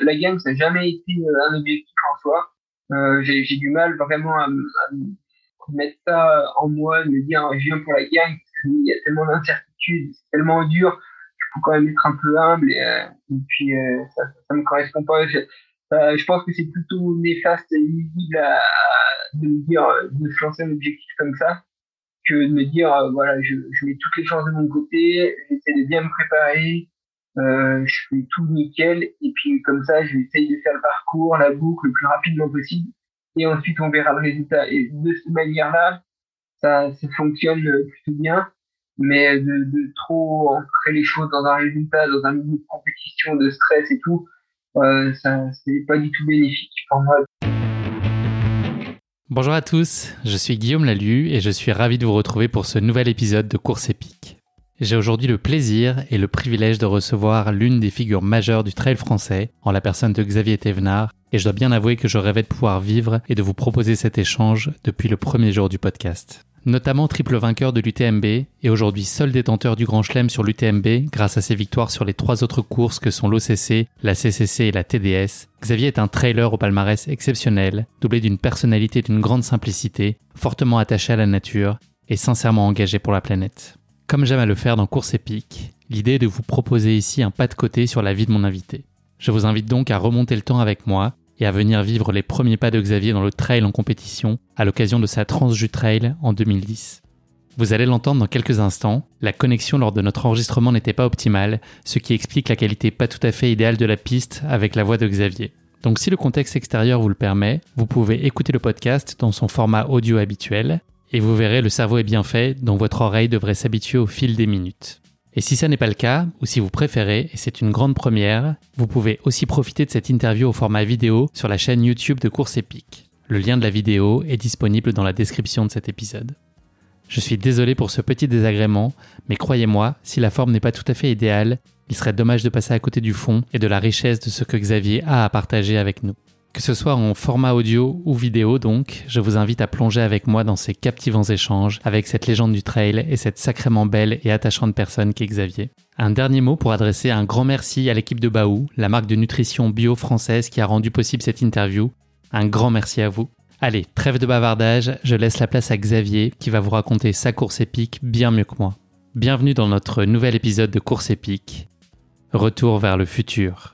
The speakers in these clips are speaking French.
La gang, ça n'a jamais été un objectif en soi. j'ai du mal vraiment à, mettre ça en moi, de me dire je viens pour la gang, il y a tellement d'incertitudes, c'est tellement dur, il faut quand même être un peu humble et, et puis ça, ça me correspond pas. Je, je pense que c'est plutôt néfaste et nuisible à, de me dire de se lancer un objectif comme ça que de me dire euh, voilà je, je, mets toutes les chances de mon côté j'essaie de bien me préparer euh, je fais tout nickel. Et puis comme ça je vais essayer de faire le parcours la boucle le plus rapidement possible. Et ensuite on verra le résultat. Et de cette manière là ça, fonctionne plutôt bien. Mais de, de trop ancrer les choses dans un résultat dans un milieu de compétition de stress et tout euh, ça c'est pas du tout bénéfique pour moi. Bonjour à tous, je suis Guillaume Lalu et je suis ravi de vous retrouver pour ce nouvel épisode de Course épique. J'ai aujourd'hui le plaisir et le privilège de recevoir l'une des figures majeures du trail français, en la personne de Xavier Thévenard, et je dois bien avouer que je rêvais de pouvoir vivre et de vous proposer cet échange depuis le premier jour du podcast notamment triple vainqueur de l'UTMB et aujourd'hui seul détenteur du Grand Chelem sur l'UTMB grâce à ses victoires sur les trois autres courses que sont l'OCC, la CCC et la TDS. Xavier est un trailer au palmarès exceptionnel, doublé d'une personnalité d'une grande simplicité, fortement attaché à la nature et sincèrement engagé pour la planète. Comme j'aime à le faire dans Course épique, l'idée est de vous proposer ici un pas de côté sur la vie de mon invité. Je vous invite donc à remonter le temps avec moi et à venir vivre les premiers pas de Xavier dans le trail en compétition à l'occasion de sa Transju Trail en 2010. Vous allez l'entendre dans quelques instants, la connexion lors de notre enregistrement n'était pas optimale, ce qui explique la qualité pas tout à fait idéale de la piste avec la voix de Xavier. Donc si le contexte extérieur vous le permet, vous pouvez écouter le podcast dans son format audio habituel, et vous verrez le cerveau est bien fait, dont votre oreille devrait s'habituer au fil des minutes. Et si ça n'est pas le cas, ou si vous préférez, et c'est une grande première, vous pouvez aussi profiter de cette interview au format vidéo sur la chaîne YouTube de Course Épique. Le lien de la vidéo est disponible dans la description de cet épisode. Je suis désolé pour ce petit désagrément, mais croyez-moi, si la forme n'est pas tout à fait idéale, il serait dommage de passer à côté du fond et de la richesse de ce que Xavier a à partager avec nous. Que ce soit en format audio ou vidéo donc, je vous invite à plonger avec moi dans ces captivants échanges avec cette légende du trail et cette sacrément belle et attachante personne qu'est Xavier. Un dernier mot pour adresser un grand merci à l'équipe de Baou, la marque de nutrition bio française qui a rendu possible cette interview. Un grand merci à vous. Allez, trêve de bavardage, je laisse la place à Xavier qui va vous raconter sa course épique bien mieux que moi. Bienvenue dans notre nouvel épisode de Course épique. Retour vers le futur.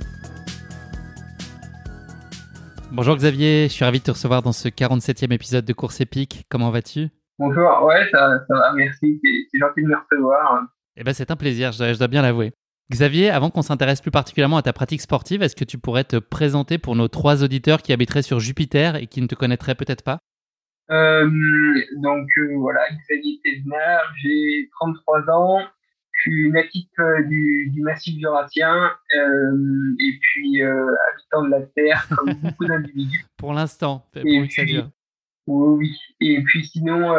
Bonjour Xavier, je suis ravi de te recevoir dans ce 47e épisode de Course épique. Comment vas-tu? Bonjour, ouais, ça, va, merci. C'est gentil de me recevoir. Eh ben, c'est un plaisir, je, dois bien l'avouer. Xavier, avant qu'on s'intéresse plus particulièrement à ta pratique sportive, est-ce que tu pourrais te présenter pour nos trois auditeurs qui habiteraient sur Jupiter et qui ne te connaîtraient peut-être pas? Euh, Donc euh, voilà, Xavier Thévenard, j'ai 33 ans, je suis natif euh, du, du massif jurassien euh, et puis euh, habitant de la Terre, comme beaucoup d'individus. Pour l'instant, pour et ça dure. Oui, et puis sinon,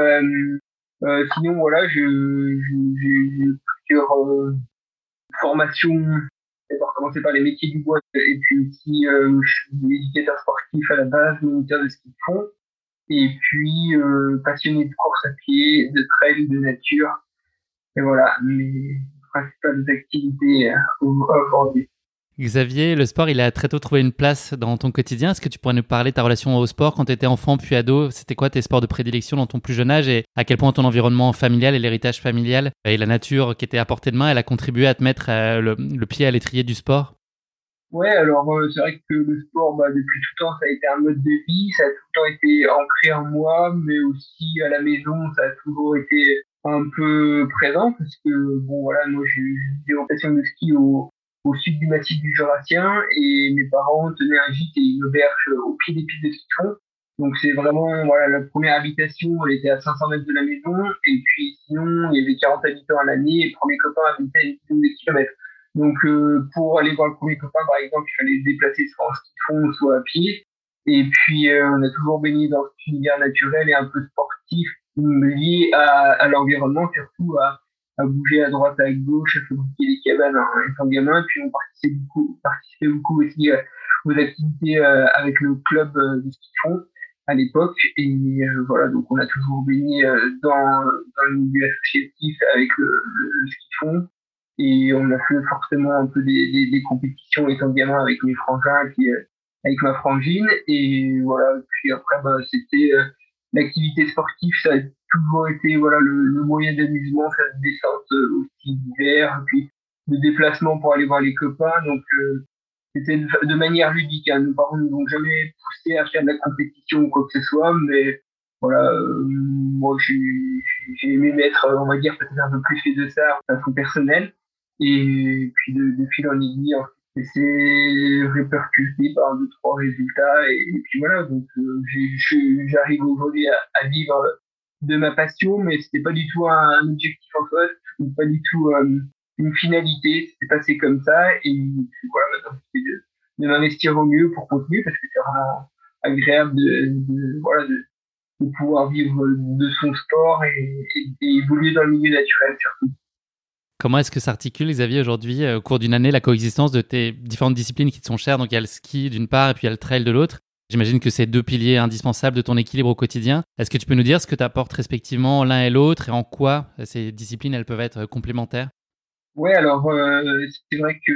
sinon voilà, j'ai plusieurs formations. D'abord commencer par les métiers du bois et puis aussi je suis éducateur sportif à la base, moniteur de ski de fond et puis passionné de course à pied, de trail, de nature et voilà mes principales activités euh, aujourd'hui. Xavier, le sport, il a très tôt trouvé une place dans ton quotidien. Est-ce que tu pourrais nous parler de ta relation au sport quand tu étais enfant puis ado? C'était quoi tes sports de prédilection dans ton plus jeune âge? Et à quel point ton environnement familial et l'héritage familial et la nature qui était à portée de main, elle a contribué à te mettre euh, le, pied à l'étrier du sport? Ouais, alors euh, c'est vrai que le sport, bah, depuis tout temps, ça a été un mode de vie, ça a tout le temps été ancré en moi, mais aussi à la maison, ça a toujours été un peu présent parce que bon voilà moi j'ai des rotations de ski au, au sud du massif du Jurassien et mes parents tenaient un gîte et une auberge au pied des pistes de ski donc c'est vraiment voilà la première habitation elle était à 500 mètres de la maison et puis sinon il y avait 40 habitants à l'année et le premier copain habitait à une dizaine de kilomètres. Donc euh, pour aller voir le premier copain par exemple il fallait se déplacer soit en ski fond soit à pied. Et puis euh, on a toujours baigné dans cet univers naturel et un peu sportif liés à, à l'environnement, surtout à, à bouger à droite, à gauche, à fabriquer des cabanes en étant gamin. Puis on participait beaucoup, participait beaucoup aussi euh, aux activités euh, avec le club de ski fond à l'époque. Et voilà, donc on a toujours baigné dans, dans le milieu associatif avec le, le, ski fond. Et on a fait forcément un peu des, des, des compétitions étant gamin avec mes frangins, puis avec ma frangine. Et voilà, puis après, bah, c'était l'activité sportive, ça a toujours été voilà le, le moyen d'amusement, faire des descentes euh, aussi d'hiver, puis de déplacement pour aller voir les copains. Donc euh, c'était de, manière ludique. Hein. Nos parents ne nous ont jamais poussé à faire de la compétition ou quoi que ce soit, mais voilà, euh, moi j'ai aimé mettre, on va dire, peut-être un peu plus fait de ça à façon personnelle. Et puis de, de fil en aiguille, et c'est répercuté par deux trois résultats et, puis voilà donc euh, j'arrive aujourd'hui à, à, vivre de ma passion mais c'était pas du tout un, objectif en soi pas du tout euh, une finalité c'était passé comme ça et voilà maintenant c'est de, de m'investir au mieux pour continuer parce que c'est agréable de, de voilà de, de, pouvoir vivre de son sport et, et évoluer dans le milieu naturel surtout Comment est-ce que s'articule, Xavier, aujourd'hui, euh, au cours d'une année, la coexistence de tes différentes disciplines qui te sont chères? Donc, il y a le ski d'une part et puis il y a le trail de l'autre. J'imagine que c'est deux piliers indispensables de ton équilibre au quotidien. Est-ce que tu peux nous dire ce que tu apportes respectivement l'un et l'autre et en quoi euh, ces disciplines elles peuvent être complémentaires? Oui, alors euh, c'est vrai que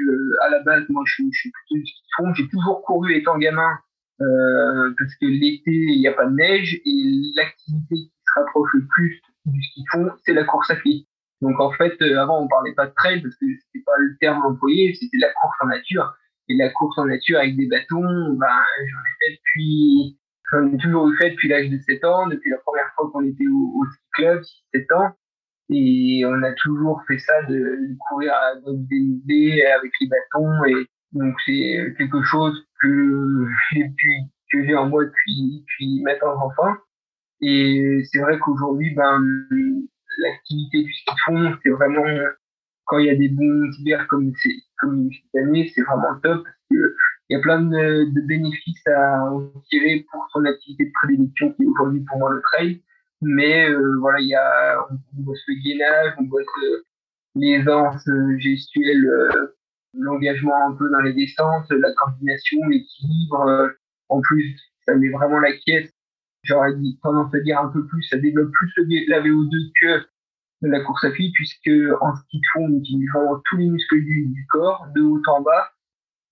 à la base, moi je, suis plutôt du. J'ai toujours couru étant gamin parce que l'été il n'y a pas de neige et l'activité qui se rapproche le plus du ski fond, c'est la course à pied. Donc en fait, euh, avant on parlait pas de trail parce que c'était pas le terme employé, c'était la course en nature. Et la course en nature avec des bâtons, ben j'en ai fait depuis, j'en ai toujours fait depuis l'âge de 7 ans, depuis la première fois qu'on était au, ski club, 7 ans. Et on a toujours fait ça de, de courir à des avec les bâtons. Et donc c'est quelque chose que j'ai pu, que j'ai en moi depuis, depuis maintenant enfant. Et c'est vrai qu'aujourd'hui, ben, l'activité du ski fond, c'est vraiment, quand il y a des bons hivers comme, comme cette année, c'est vraiment top parce que il y a plein de, bénéfices à en tirer pour son activité de prédilection qui est aujourd'hui pour moi le trail. Mais euh, voilà, il y a, on bosse le gainage, on bosse l'aisance gestuelle, euh, l'engagement un peu dans les descentes, la coordination, l'équilibre. Euh, en plus, ça met vraiment la caisse j'aurais tendance à dire un peu plus, ça développe plus la VO2 que la course à pied, puisque en ski de fond, on utilise vraiment tous les muscles du, corps, de haut en bas,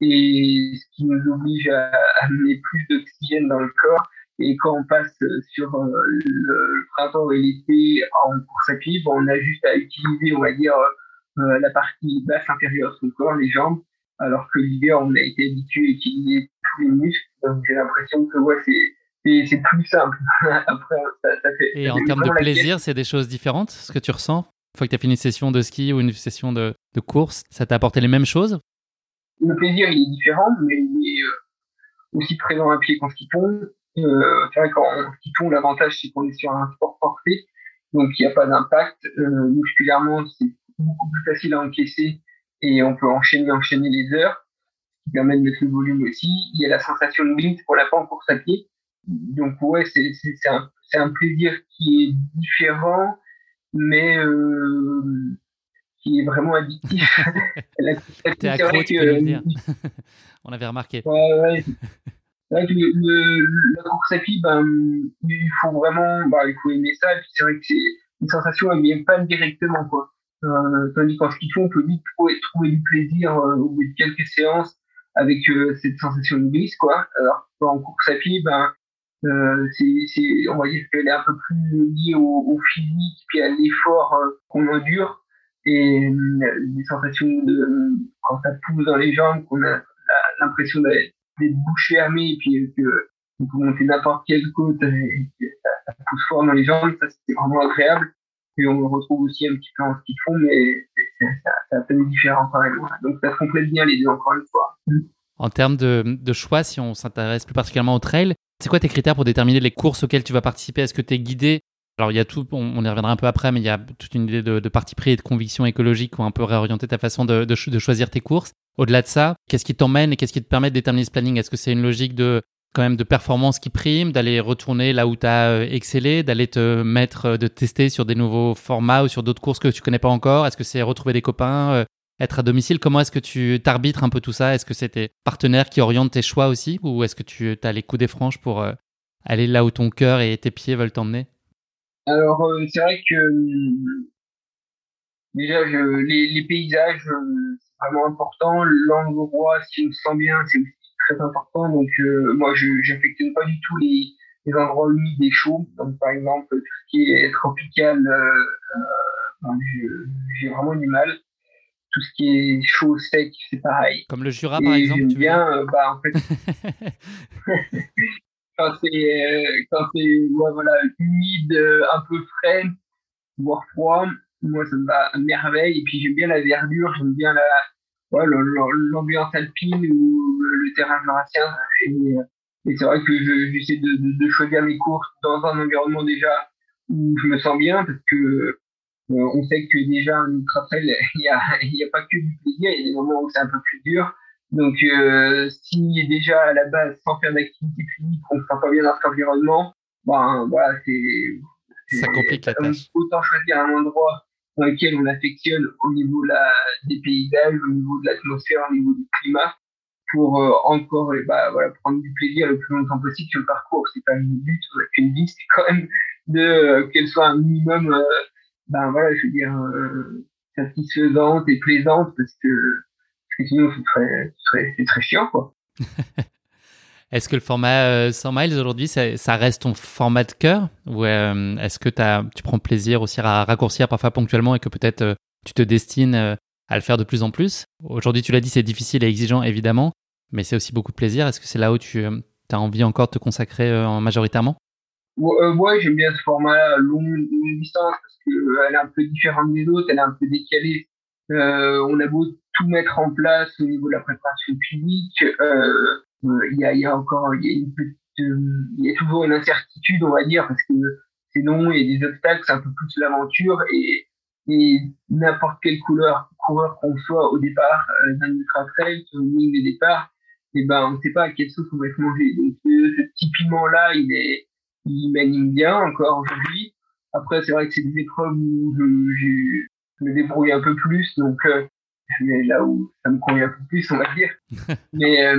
et ce qui nous oblige à amener plus d'oxygène dans le corps. Et quand on passe sur euh, le printemps et l'été en course à pied, on a juste à utiliser, on va dire, euh, la partie basse intérieure de son corps, les jambes, alors que l'hiver, on a été habitué à utiliser tous les muscles. Donc j'ai l'impression que ouais, c'est c'est plus simple. Après, ça, ça fait, Et en termes de plaisir, c'est des choses différentes, ce que tu ressens? Une fois que tu as fait une session de ski ou une session de, de course, ça t'a apporté les mêmes choses? Le plaisir, il est différent, mais il est euh, aussi présent à pied qu'en ski fond. Euh, c'est vrai qu'en ski fond, l'avantage, c'est qu'on est sur un sport porté, donc il n'y a pas d'impact. Euh, musculairement, c'est beaucoup plus facile à encaisser et on peut enchaîner, enchaîner les heures, ce qui permet de mettre le volume aussi. Il y a la sensation de glisse pour la pas en course à pied donc ouais, c'est c'est un, un plaisir qui est différent, mais euh, qui est vraiment addictif. T'es accro, tu peux le dire. On avait remarqué. Ouais, ouais. le, le, la course à pied, ben, il faut vraiment, bah, il faut aimer ça. c'est vrai que c'est une sensation, elle vient pas directement, quoi. Euh, tandis qu'en ski on peut vite trouver, trouver du plaisir euh, au bout de quelques séances avec euh, cette sensation de glisse, quoi. Alors en course à pied, ben, euh, c'est, on va dire qu'elle est un peu plus liée au, physique puis à l'effort euh, qu'on endure. Et euh, des sensations de quand ça pousse dans les jambes qu'on a l'impression d'être, bouche fermée et puis que on peut monter n'importe quelle côte et que ça, pousse fort dans les jambes ça c'est vraiment agréable. Et on le retrouve aussi un petit peu en ski de fond mais c'est, un peu différent quand même. Donc ça se complète bien les deux encore une fois. En termes de, de choix, si on s'intéresse plus particulièrement au trail, c'est quoi tes critères pour déterminer les courses auxquelles tu vas participer? Est-ce que tu es guidé? Alors il y a tout, on, y reviendra un peu après, mais il y a toute une idée de, parti pris et de conviction écologique qui ont un peu réorienté ta façon de, choisir tes courses. Au-delà de ça, qu'est-ce qui t'emmène et qu'est-ce qui te permet de déterminer ce planning? Est-ce que c'est une logique de de performance qui prime, d'aller retourner là où tu as euh, excellé, d'aller te mettre, euh, de tester sur des nouveaux formats ou sur d'autres courses que tu connais pas encore? Est-ce que c'est retrouver des copains, être à domicile Comment est-ce que tu t'arbitres un peu tout ça? Est-ce que c'est tes partenaires qui orientent tes choix aussi? Ou est-ce que tu as les coups des franches pour aller là où ton cœur et tes pieds veulent t'emmener? Alors, c'est vrai que déjà, les, paysages, c'est vraiment important. L'endroit, si on se sent bien, c'est aussi très important. Donc, euh, moi, je n'affectionne pas du tout les, les endroits humides et chauds. Donc, par exemple, tout ce qui est tropical, euh, euh, j'ai vraiment du mal. Tout ce qui est chaud, sec, c'est pareil. Comme le Jura, par exemple. J'aime bien, bah, en fait, quand c'est quand c'est voilà humide, un peu frais, voire froid, moi ça me va à merveille. Et puis j'aime bien la verdure, j'aime bien la l'ambiance alpine ou le terrain jurassien. Et, et c'est vrai que j'essaie de, de, choisir mes courses dans un environnement déjà où je me sens bien parce que euh, on sait que déjà un ultra trail, il n'y a, y a pas que du plaisir, il y a des moments où c'est un peu plus dur. Donc euh, si déjà à la base sans faire d'activité physique, on ne se sent pas bien dans cet environnement, ben voilà, c'est ça complique la tâche. Autant choisir un endroit dans lequel on affectionne au niveau la, des paysages, au niveau de l'atmosphère, au niveau du climat, pour euh, encore bah, voilà, prendre du plaisir le plus longtemps possible sur le parcours. C'est pas une but, une vie, c'est quand même de euh, qu'elle soit un minimum, ben voilà, je veux dire, satisfaisante et plaisante, parce que, sinon c'est très, très, très chiant, quoi. Est-ce que le format 100 miles aujourd'hui, ça, reste ton format de cœur Ou est-ce que tu prends plaisir aussi à raccourcir parfois ponctuellement et que peut-être tu te destines à le faire de plus en plus? Aujourd'hui, tu l'as dit, c'est difficile et exigeant évidemment, mais c'est aussi beaucoup de plaisir. Est-ce que c'est là où tu euh, as envie encore de te consacrer euh, majoritairement? euh, Ouais, j'aime bien ce format long, distance parce qu'elle est un peu différente des autres, elle est un peu décalée. on a beau tout mettre en place au niveau de la préparation physique, il y, a, y, a, encore il y a une petite, il y a toujours une incertitude, on va dire, parce que c'est long, il y a des obstacles, c'est un peu plus l'aventure et et n'importe quelle couleur, coureur qu'on soit au départ euh, d'un ultra trail sur une ligne de départ, et eh ben on ne sait pas à quelle sauce on va se manger. Donc ce, petit piment là, il est, il m'anime bien encore aujourd'hui. Après c'est vrai que c'est des épreuves où je, je, me débrouille un peu plus, donc euh, je vais là où ça me convient un peu plus, on va dire. Mais euh,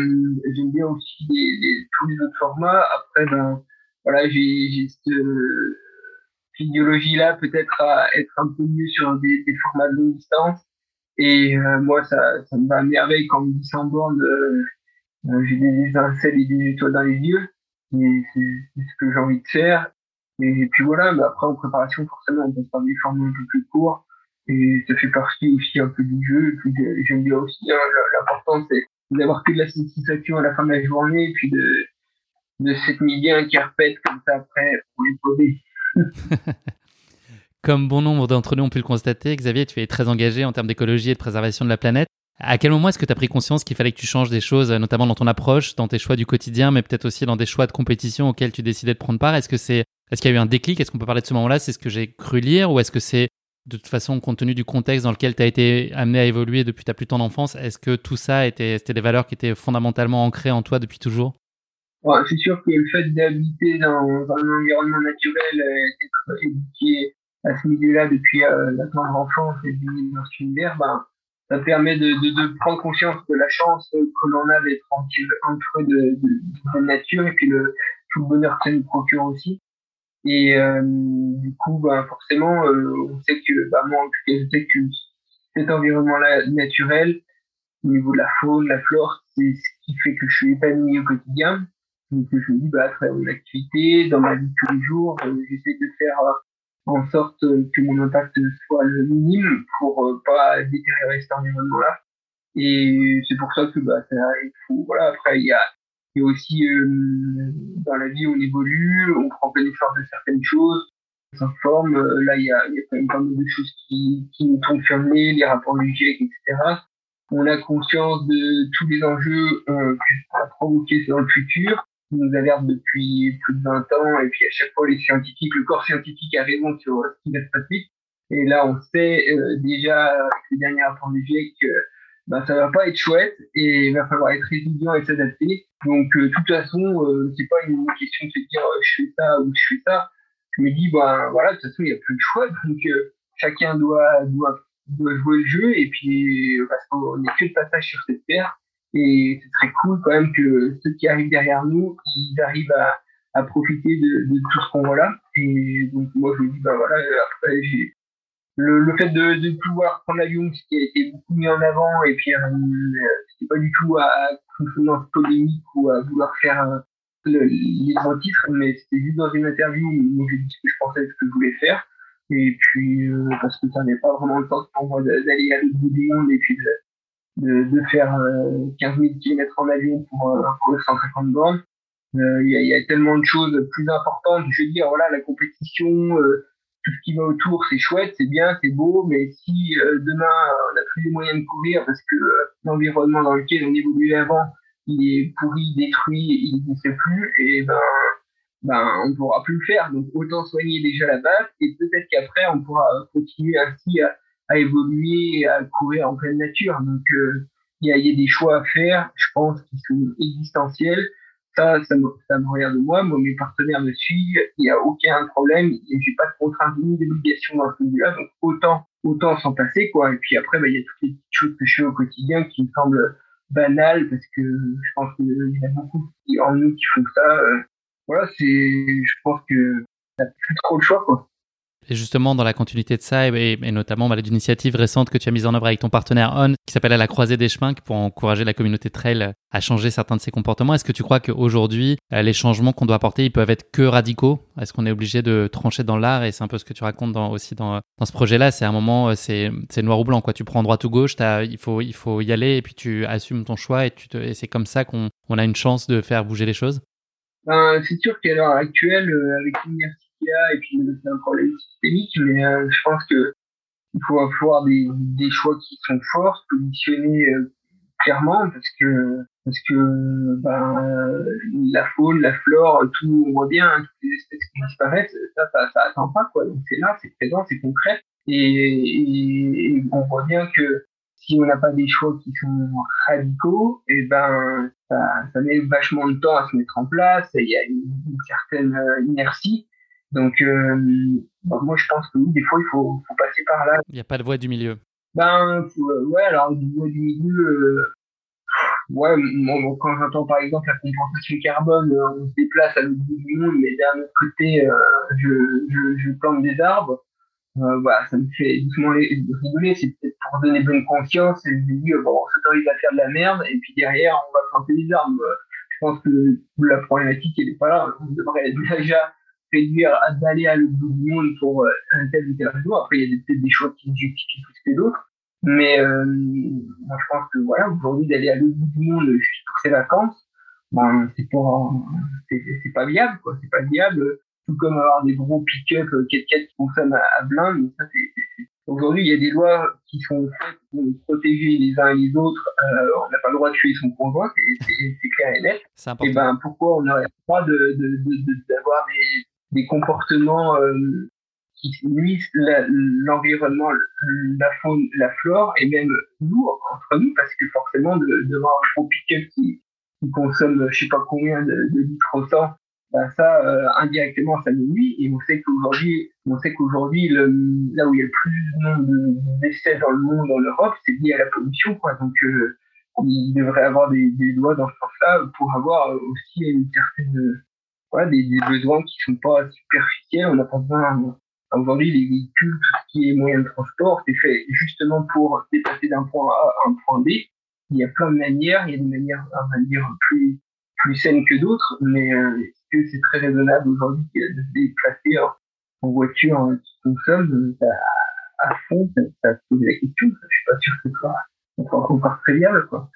j'aime bien aussi les, les, tous les autres formats. Après ben voilà, j'ai j'ai physiologie-là peut-être à être un peu mieux sur des, des formats de longue distance. Et euh, moi, ça, ça me va à merveille quand on me dit sans borne, euh, euh, j'ai des étincelles et des étoiles dans les yeux. C'est ce que j'ai envie de faire. Et, puis voilà, mais après en préparation, forcément, on peut faire des formats un peu plus courts. Et ça fait partie aussi un peu du jeu. Puis j'aime bien aussi, hein, l'important c'est d'avoir que de la satisfaction à la fin de la journée, et puis de, de s'être mis bien carpette comme ça après pour les poser. Comme bon nombre d'entre nous ont pu le constater, Xavier, tu es très engagé en termes d'écologie et de préservation de la planète. À quel moment est-ce que tu as pris conscience qu'il fallait que tu changes des choses, notamment dans ton approche, dans tes choix du quotidien, mais peut-être aussi dans des choix de compétition auxquels tu décidais de prendre part? Est-ce que c'est, est-ce qu'il y a eu un déclic? Est-ce qu'on peut parler de ce moment-là? C'est ce que j'ai cru lire, ou est-ce que c'est de toute façon, compte tenu du contexte dans lequel tu as été amené à évoluer depuis ta plus tendre enfance, est-ce que tout ça était, c'était des valeurs qui étaient fondamentalement ancrées en toi depuis toujours? C'est sûr que le fait d'habiter dans, un environnement naturel, euh, d'être éduqué à ce milieu-là depuis euh, la tendre enfance et du dans univers, ben, ça permet de, de, de, prendre conscience de la chance que l'on a d'être entouré de, de, de, nature et puis le, tout le bonheur que ça nous procure aussi. Et euh, du coup, ben, forcément, euh, on sait que, ben, moi, je sais que cet environnement-là naturel, au niveau de la faune, la flore, c'est ce qui fait que je suis épanoui au quotidien. Donc je me dis, bah, après mon activité, dans ma vie de tous les jours, euh, j'essaie de faire euh, en sorte que mon impact soit le minime pour euh, pas détériorer cet environnement-là. Et c'est pour ça que bah, ça, il faut, voilà, après il y a, y a aussi dans la vie on évolue, on prend connaissance de certaines choses, on s'informe. là il y a, il y a quand même pas mal de choses qui, qui nous tombent sur les rapports du GIEC, etc. On a conscience de tous les enjeux euh, que ça va provoquer dans le futur nous alerte depuis plus de 20 ans, et puis à chaque fois les scientifiques, le corps scientifique a raison sur ce qui va se passer. Et là, on sait euh, déjà avec les derniers rapports du GIEC que bah, ça va pas être chouette et il va falloir être résilient et s'adapter. Donc, de toute façon, euh, c'est pas une question de se dire je fais ça ou je fais ça. Je me dis, bah, voilà, de toute façon, il n'y a plus de choix. Donc, chacun doit, doit, doit jouer le jeu et puis, parce qu'on n'est que de passage sur cette terre. Et c'est très cool quand même que ceux qui arrivent derrière nous, ils arrivent à, à profiter de, de tout ce qu'on voit là. Et donc moi je me dis, bah voilà, après le, le fait de, de pouvoir prendre l'avion, ce qui a été beaucoup mis en avant, et puis euh, c'était pas du tout à consonance polémique ou à vouloir faire euh, le, les grands titres, mais c'était juste dans une interview où j'ai dit ce que je pensais, ce que je voulais faire. Et puis, euh, parce que ça n'est pas vraiment le temps pour moi d'aller à l'autre bout du et puis de, de, de faire 15 000 km en avion pour euh, courir 150 bornes. Euh, il y, a, y, a, tellement de choses plus importantes. Je veux dire, voilà, la compétition, euh, tout ce qui va autour, c'est chouette, c'est bien, c'est beau, mais si euh, demain on n'a plus les moyens de courir parce que l'environnement dans lequel on évoluait avant, il est pourri, détruit, il ne sait plus, et ben, ben on ne pourra plus le faire. Donc autant soigner déjà la base, et peut-être qu'après on pourra continuer ainsi à, à évoluer et à courir en pleine nature. Donc il y y, a, des choix à faire, je pense, qui sont existentiels ça, ça me, ça me regarde moi. Moi, mes partenaires me suivent. Il n'y a aucun problème. J'ai pas de contraintes ni d'obligation dans ce milieu-là. Donc, autant, autant s'en passer, quoi. Et puis après, bah, il y a toutes les petites choses que je fais au quotidien qui me semblent banales parce que je pense qu'il y a beaucoup en nous qui font ça. Euh, voilà, c'est, je pense que t'as plus trop le choix, quoi. Et justement, dans la continuité de ça, et, notamment bah, l'initiative récente que tu as mise en œuvre avec ton partenaire On, qui s'appelle À la croisée des chemins, pour encourager la communauté trail à changer certains de ses comportements, est-ce que tu crois qu'aujourd'hui, euh, les changements qu'on doit apporter, ils peuvent être que radicaux? Est-ce qu'on est obligé de trancher dans l'art? Et c'est un peu ce que tu racontes aussi dans, dans ce projet-là. C'est un moment, euh, c'est noir ou blanc. Quoi. Tu prends droite ou gauche, il, faut, il faut y aller et puis tu assumes ton choix et, c'est comme ça qu'on on a une chance de faire bouger les choses? Ben, C'est sûr qu'à l'heure actuelle, euh, avec et puis c'est un problème systémique, mais euh, je pense que il faut avoir des, choix qui sont forts, positionnés euh, clairement, parce que parce que ben, la faune, la flore, tout on voit bien, toutes les espèces qui disparaissent, ça, ça, ça attend pas quoi. Donc c'est là, c'est présent, c'est concret, et, on voit bien que si on n'a pas des choix qui sont radicaux, et eh ben ça, met vachement de temps à se mettre en place. Il y a une, une certaine euh, inertie. Donc, euh, bah, moi, je pense que oui, des fois, il faut, faut passer par là. Il n'y a pas de voie du milieu. Ben, euh, ouais, alors, du voie du milieu, euh, ouais, moi, quand j'entends par exemple la compensation carbone, euh, on se déplace à l'autre bout du monde, mais d'un autre côté, je, je, je, plante des arbres. Voilà, ça me fait doucement rigoler, c'est peut-être pour donner bonne conscience et je me dis, bon, on s'autorise à faire de la merde, et puis derrière, on va planter des arbres. Je pense que la problématique, elle n'est pas là. On devrait déjà réduire d'aller à l'autre bout du monde pour euh, un tel ou tel réseau. Après, il y a peut-être des choix qui justifient plus que d'autres. Mais euh, moi, je pense que voilà, aujourd'hui, d'aller à l'autre bout du monde juste pour ses vacances, ben, c'est pas viable, quoi. C'est pas viable. Tout comme avoir des gros pick-up 4x4 qui consomment à, à blind. Mais ça, c'est, Aujourd'hui, il y a des lois qui sont faites pour protéger les uns et les autres. Euh, on n'a pas le droit de tuer son conjoint, c'est clair et net. Et ben, pourquoi on n'aurait pas le droit d'avoir de, de, de, des, des comportements euh, qui nuisent l'environnement, la, faune, la flore, et même nous, entre nous, parce que forcément, de, devant un gros pick-up qui, qui, consomme je sais pas combien de, de litres au temps, ben ça, euh, indirectement, ça nous nuit, et on sait qu'aujourd'hui, on sait qu'aujourd'hui, là où il y a le plus de décès dans le monde, en Europe, c'est lié à la pollution, quoi. Donc, euh, il devrait avoir des, des lois dans ce sens-là pour avoir aussi une certaine des, besoins qui sont pas superficiels. On n'a pas besoin aujourd'hui les véhicules, tout ce qui est moyen de transport, c'est fait justement pour déplacer d'un point A à un point B. Il y a plein de manières, il y a des manières, on va dire, plus plus saines que d'autres, mais euh, que c'est très raisonnable aujourd'hui de se déplacer en, voiture hein, qui consomme à fond? Ça, ça pose la question. Je suis pas sûr que ce soit encore très viable, quoi.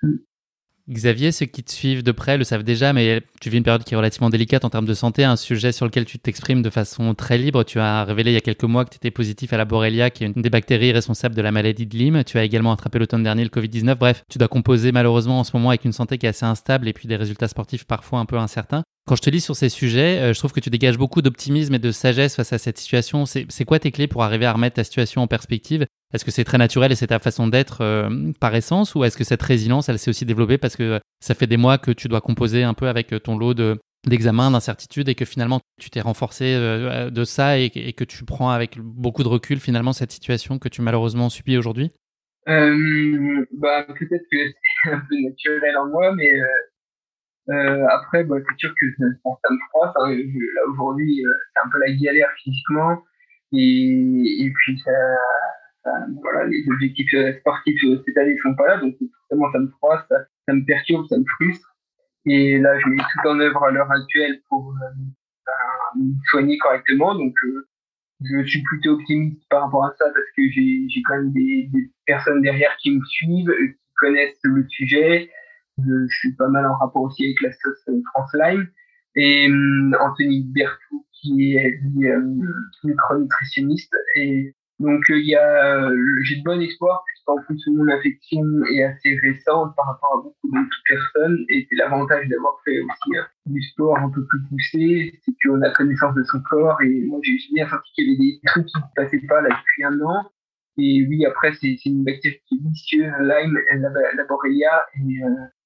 Xavier, ceux qui te suivent de près le savent déjà, mais tu vis une période qui est relativement délicate en termes de santé, un sujet sur lequel tu t'exprimes de façon très libre. Tu as révélé il y a quelques mois que tu étais positif à la Borrelia, qui est une des bactéries responsables de la maladie de Lyme. Tu as également attrapé l'automne dernier le Covid-19. Bref, tu dois composer malheureusement en ce moment avec une santé qui est assez instable et puis des résultats sportifs parfois un peu incertains. Quand je te lis sur ces sujets, euh, je trouve que tu dégages beaucoup d'optimisme et de sagesse face à cette situation. C'est quoi tes clés pour arriver à remettre ta situation en perspective? Est-ce que c'est très naturel et c'est ta façon d'être euh, par essence? Ou est-ce que cette résilience, elle s'est aussi développée parce que ça fait des mois que tu dois composer un peu avec ton lot de, d'examens, d'incertitudes et que finalement tu t'es renforcé euh, de ça et, que tu prends avec beaucoup de recul finalement cette situation que tu malheureusement subis aujourd'hui? Bah, Peut-être que c'est un peu naturel en moi, mais euh, après, bah, c'est sûr que ça, me froisse. Hein. Là aujourd'hui, euh, c'est un peu la galère physiquement, et, et puis ça, ça, voilà, les objectifs euh, sportifs euh, cette année sont pas là, donc forcément ça me froisse, ça, ça, me perturbe, ça me frustre. Et là, je mets tout en œuvre à l'heure actuelle pour euh, me soigner correctement. Donc, je suis plutôt optimiste par rapport à ça parce que j'ai quand même des, des, personnes derrière qui me suivent, qui connaissent le sujet, je, suis pas mal en rapport aussi avec la sauce euh, France Lime. Et euh, Anthony Bertou, qui est euh, micronutritionniste. Et donc, il y a, j'ai de bon espoir, puisqu'en plus, mon infection est assez récente par rapport à beaucoup d'autres personnes. Et c'est l'avantage d'avoir fait aussi du sport un peu plus poussé, c'est qu'on a connaissance de son corps. Et moi, j'ai bien senti qu'il y avait des trucs qui ne passaient pas là depuis un an. Et oui, après, c'est une bactérie qui est vicieuse, Lyme, la, la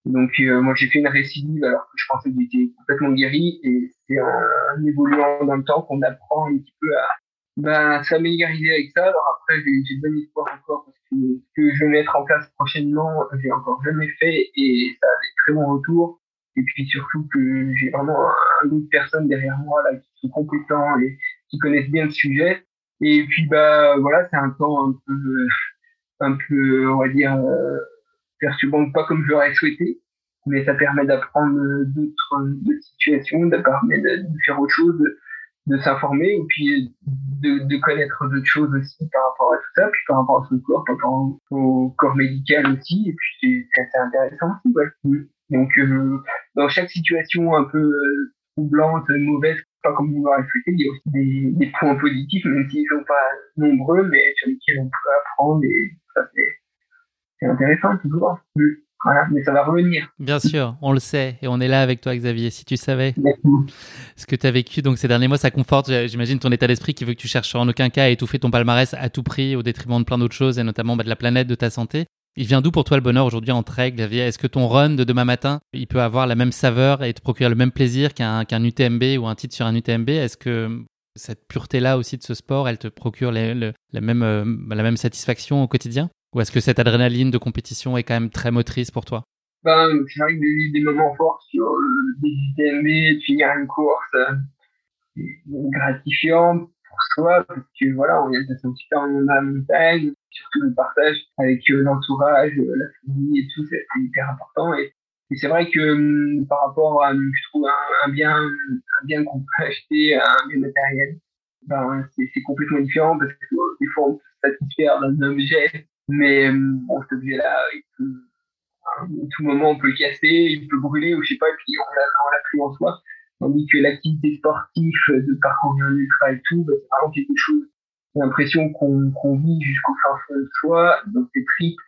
donc euh, moi j'ai fait une récidive alors que je pensais que j'étais complètement guéri et c'est en, évoluant dans le temps qu'on apprend un petit peu à ben, s'améliorer avec ça. Alors après j'ai bon espoir encore parce que ce que je vais mettre en place prochainement, j'ai encore jamais fait et ça a des très bons retours. Et puis surtout que j'ai vraiment un groupe de personnes derrière moi là qui sont compétents et qui connaissent bien le sujet. Et puis bah voilà, c'est un temps un peu un peu on va dire euh, perturbant pas comme j'aurais souhaité, mais ça permet d'apprendre d'autres situations, ça permet de, faire autre chose, de, s'informer, et puis de, de connaître d'autres choses aussi par rapport à tout ça, puis par rapport à son corps, par rapport au, corps médical aussi, et puis c'est assez intéressant aussi, ouais. Donc, euh, dans chaque situation un peu euh, troublante, mauvaise, pas comme vous l'aurez souhaité, il y a aussi des, des points positifs, même s'ils sont pas nombreux, mais sur lesquels on peut apprendre, et ça c'est c'est intéressant toujours. Voilà, mais ça va revenir. Bien sûr, on le sait et on est là avec toi, Xavier. Si tu savais ce que tu as vécu donc ces derniers mois, ça conforte, j'imagine, ton état d'esprit qui veut que tu cherches en aucun cas à étouffer ton palmarès à tout prix au détriment de plein d'autres choses et notamment bah, de la planète, de ta santé. Il vient d'où pour toi le bonheur aujourd'hui en trail, Xavier? Est-ce que ton run de demain matin, il peut avoir la même saveur et te procurer le même plaisir qu'un UTMB ou un titre sur un UTMB Est-ce que cette pureté-là aussi de ce sport, elle te procure la, même, euh, la même satisfaction au quotidien? Ou est-ce que cette adrénaline de compétition est quand même très motrice pour toi? Ben, que des, des moments forts sur euh, des UTMB, finir une course, euh, gratifiant pour soi, parce que voilà, on vient de se super dans la montagne, surtout le partage avec euh, l'entourage, la famille et tout, c'est hyper important. Et, c'est vrai que hum, par rapport à, je trouve, un, bien, un bien qu'on peut acheter, un bien matériel, ben, c'est complètement différent parce que des fois on peut se satisfaire d'un objet mais euh, bon, cet objet-là, à tout moment, on peut le casser, il peut brûler, ou je sais pas, et puis on l'a plus en soi. Tandis que l'activité sportive, de parcourir un ultra et tout, bah, c'est vraiment quelque chose, j'ai l'impression qu'on qu'on vit jusqu'au fin fond de soi, dans ses tripes,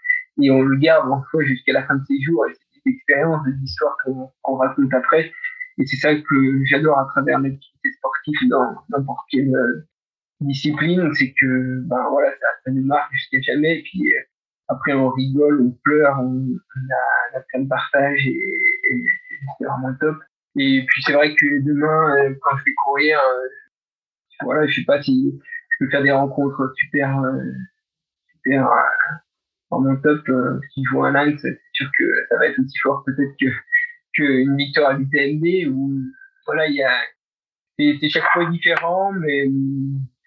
et on le garde en soi jusqu'à la fin de ses jours, et c'est des expériences, des histoires qu'on raconte après. Et c'est ça que j'adore à travers l'activité sportive dans n'importe quelle euh, discipline, c'est que ben voilà, ça, ça nous marque jusqu'à jamais. Et puis euh, après, on rigole, on pleure, on, a, a plein de partage et, et c'est vraiment top. Et puis c'est vrai que demain, euh, quand je vais courir, euh, voilà, je sais pas si je peux faire des rencontres super, super vraiment top. si je vois un line, c'est sûr que ça va être aussi fort peut-être que qu'une victoire à l'UTMB où voilà, il y a c'est chaque fois différent, mais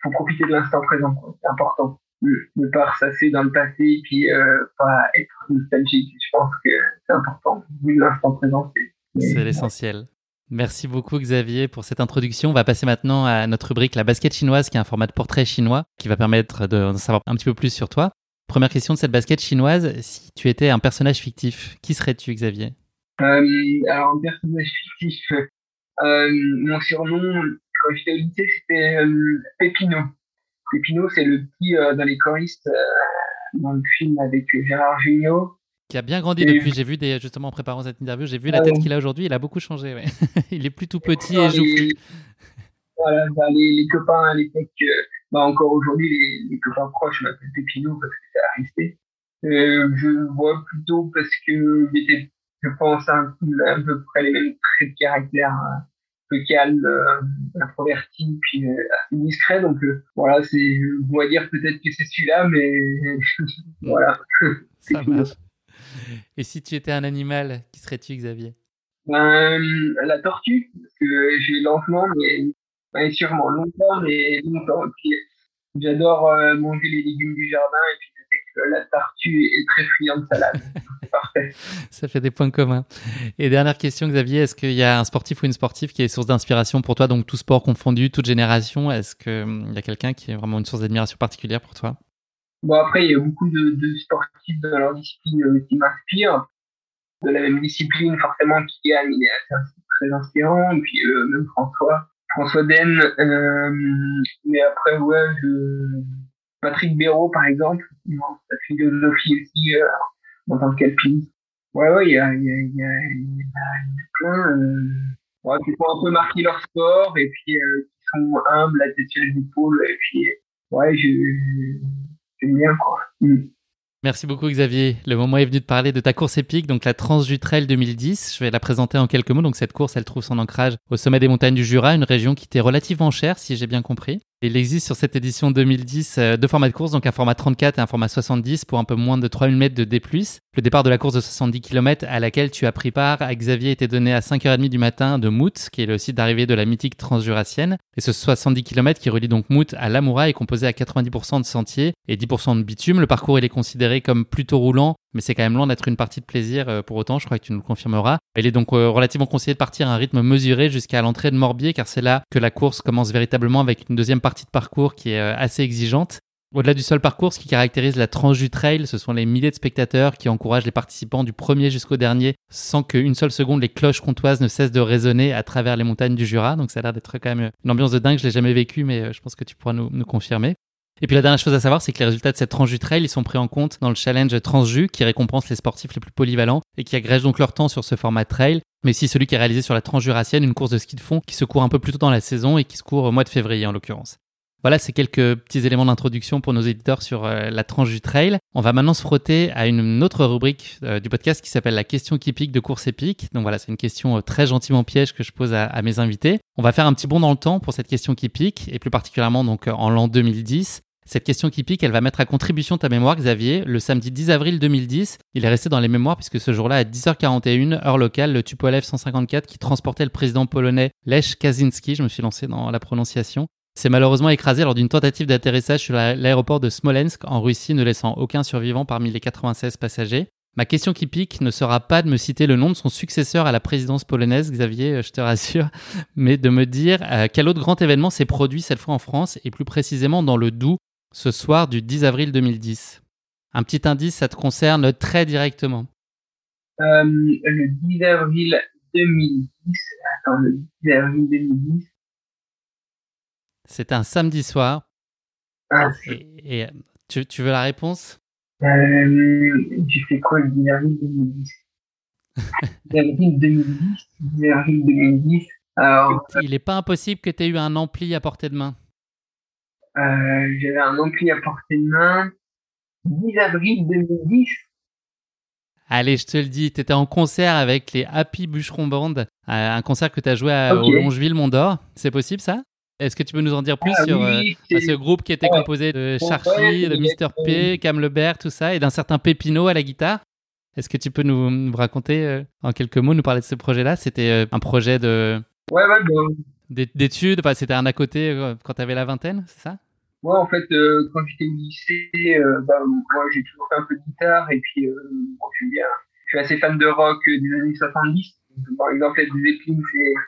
faut profiter de l'instant présent, c'est important. Ne pas ressasser dans le passé et puis euh, pas être nostalgique. Je pense que c'est important. Vu l'instant présent, c'est l'essentiel. Merci beaucoup Xavier pour cette introduction. On va passer maintenant à notre rubrique La basket chinoise, qui est un format de portrait chinois qui va permettre de savoir un petit peu plus sur toi. Première question de cette basket chinoise, si tu étais un personnage fictif, qui serais-tu Xavier? Euh, Alors un personnage fictif, euh, mon surnom, j'étais au lycée, c'était euh, Pépino. Pépino, c'est le petit euh, dans les choristes euh, dans le film avec Gérard Jugnot. qui a bien grandi depuis. J'ai vu des, justement en préparant cette interview, j'ai vu la ah tête qu'il a aujourd'hui. Il a beaucoup changé. Ouais. il est plus tout petit et joufflu. Voilà, bah, les, copains à l'époque, euh, bah, encore aujourd'hui, les, copains proches m'appellent Pépino parce que ça a resté. Euh, je le vois plutôt parce que était, je pense, un, à peu près les mêmes traits de caractère. Hein peu calme, euh, introverti, puis euh, assez discret. Donc euh, voilà, c'est, on va dire peut-être que c'est celui-là, mais voilà. Ça marche. Et si tu étais un animal, qui serais-tu, Xavier? Ben, La tortue, parce que j'ai lentement, mais ben, sûrement longtemps, mais longtemps. j'adore manger les légumes du jardin et puis la tortue est très friande de salade. Parfait. Ça fait des points communs. Et dernière question, Xavier, est-ce qu'il y a un sportif ou une sportive qui est source d'inspiration pour toi, donc tout sport confondu, toute génération Est-ce qu'il hum, y a quelqu'un qui est vraiment une source d'admiration particulière pour toi? Bon, après, il y a beaucoup de, sportifs dans leur discipline euh, qui m'inspirent. De la même discipline, forcément, qui gagne, il est assez, très inspirant. Et puis, euh, même François, François Den. Euh, mais après, ouais, je Patrick Béraud, par exemple, sa philosophie aussi euh, en tant. Ouais, ouais, il y a, y, a, y, a, y a plein euh, ouais, qui font un peu marquer leur sport et puis euh, qui sont humbles, la tête sur les épaules. Et puis, ouais, j'aime bien, quoi. Mm. Merci beaucoup Xavier. Le moment est venu de parler de ta course épique, donc la Transjutrel 2010. Je vais la présenter en quelques mots. Donc cette course, elle trouve son ancrage au sommet des montagnes du Jura, une région qui était relativement chère, si j'ai bien compris. Il existe sur cette édition 2010 euh, deux formats de course, donc un format 34 et un format 70 pour un peu moins de 3000 mètres de D+. Le départ de la course de 70 km à laquelle tu as pris part à Xavier était donné à 5h30 du matin de Mout, qui est le site d'arrivée de la mythique transjurassienne. Et ce 70 km qui relie donc Mout à Lamoura est composé à 90% de sentiers et 10% de bitume. Le parcours est considéré comme plutôt roulant, mais c'est quand même loin d'être une partie de plaisir euh, pour autant, je crois que tu nous le confirmeras. Il est donc euh, relativement conseillé de partir à un rythme mesuré jusqu'à l'entrée de Morbier, car c'est là que la course commence véritablement avec une deuxième partie de parcours qui est euh, assez exigeante. Au-delà du seul parcours, ce qui caractérise la tranche du trail, ce sont les milliers de spectateurs qui encouragent les participants du premier jusqu'au dernier sans qu'une seule seconde les cloches comtoises ne cessent de résonner à travers les montagnes du Jura. Donc ça a l'air d'être quand même une ambiance de dingue, je l'ai jamais vécu, mais je pense que tu pourras nous, nous confirmer. Et puis la dernière chose à savoir, c'est que les résultats de cette tranche du trail, ils sont pris en compte dans le challenge Transju qui récompense les sportifs les plus polyvalents et qui agrège donc leur temps sur ce format trail, mais aussi celui qui est réalisé sur la tranche jurassienne, une course de ski de fond qui se court un peu plus tôt dans la saison et qui se court au mois de février en l'occurrence. Voilà, c'est quelques petits éléments d'introduction pour nos éditeurs sur euh, la tranche du trail. On va maintenant se frotter à une autre rubrique euh, du podcast qui s'appelle la question qui pique de course épique. Donc voilà, c'est une question euh, très gentiment piège que je pose à, à, mes invités. On va faire un petit bond dans le temps pour cette question qui pique, et plus particulièrement donc en l'an 2010. Cette question qui pique, elle va mettre à contribution ta mémoire, Xavier. Le samedi 10 avril 2010, il est resté dans les mémoires puisque ce jour-là, à 10h41, heure locale, le Tupolev 154 qui transportait le président polonais Lech Kaczynski, je me suis lancé dans la prononciation, s'est malheureusement écrasé lors d'une tentative d'atterrissage sur l'aéroport de Smolensk en Russie, ne laissant aucun survivant parmi les 96 passagers. Ma question qui pique ne sera pas de me citer le nom de son successeur à la présidence polonaise, Xavier, je te rassure, mais de me dire euh, quel autre grand événement s'est produit cette fois en France et plus précisément dans le Doubs ce soir du 10 avril 2010 Un petit indice, ça te concerne très directement. Euh, le 10 avril 2010. Attends, le 10 avril 2010. C'était un samedi soir. Ah, et, tu, tu, veux la réponse? Euh, J'ai fait quoi le 10 avril 2010 10 avril 2010 10 avril 2010. Alors, Il n'est pas impossible que tu aies eu un ampli à portée de main. Euh, j'avais un ampli à portée de main. 10 avril 2010. Allez, je te le dis, tu étais en concert avec les Happy Bûcheron Band, euh, un concert que tu as joué à, au Longeville Mont-d'Or. C'est possible ça? Est-ce que tu peux nous en dire plus ah sur euh, ce groupe qui était composé de Charlie, de Mr. P, Cam Lebert, tout ça, et d'un certain Pépino à la guitare? Est-ce que tu peux nous, raconter en quelques mots, nous parler de ce projet-là? C'était un projet de. Ouais, ouais, d'études, enfin, c'était un à côté quand tu avais la vingtaine, c'est ça? Moi, en fait, euh, quand j'étais au lycée, euh, bah, moi, j'ai toujours fait un peu de guitare et puis, euh, je, bien, je suis assez fan de rock des années 70. Par exemple, Led Zeppelin,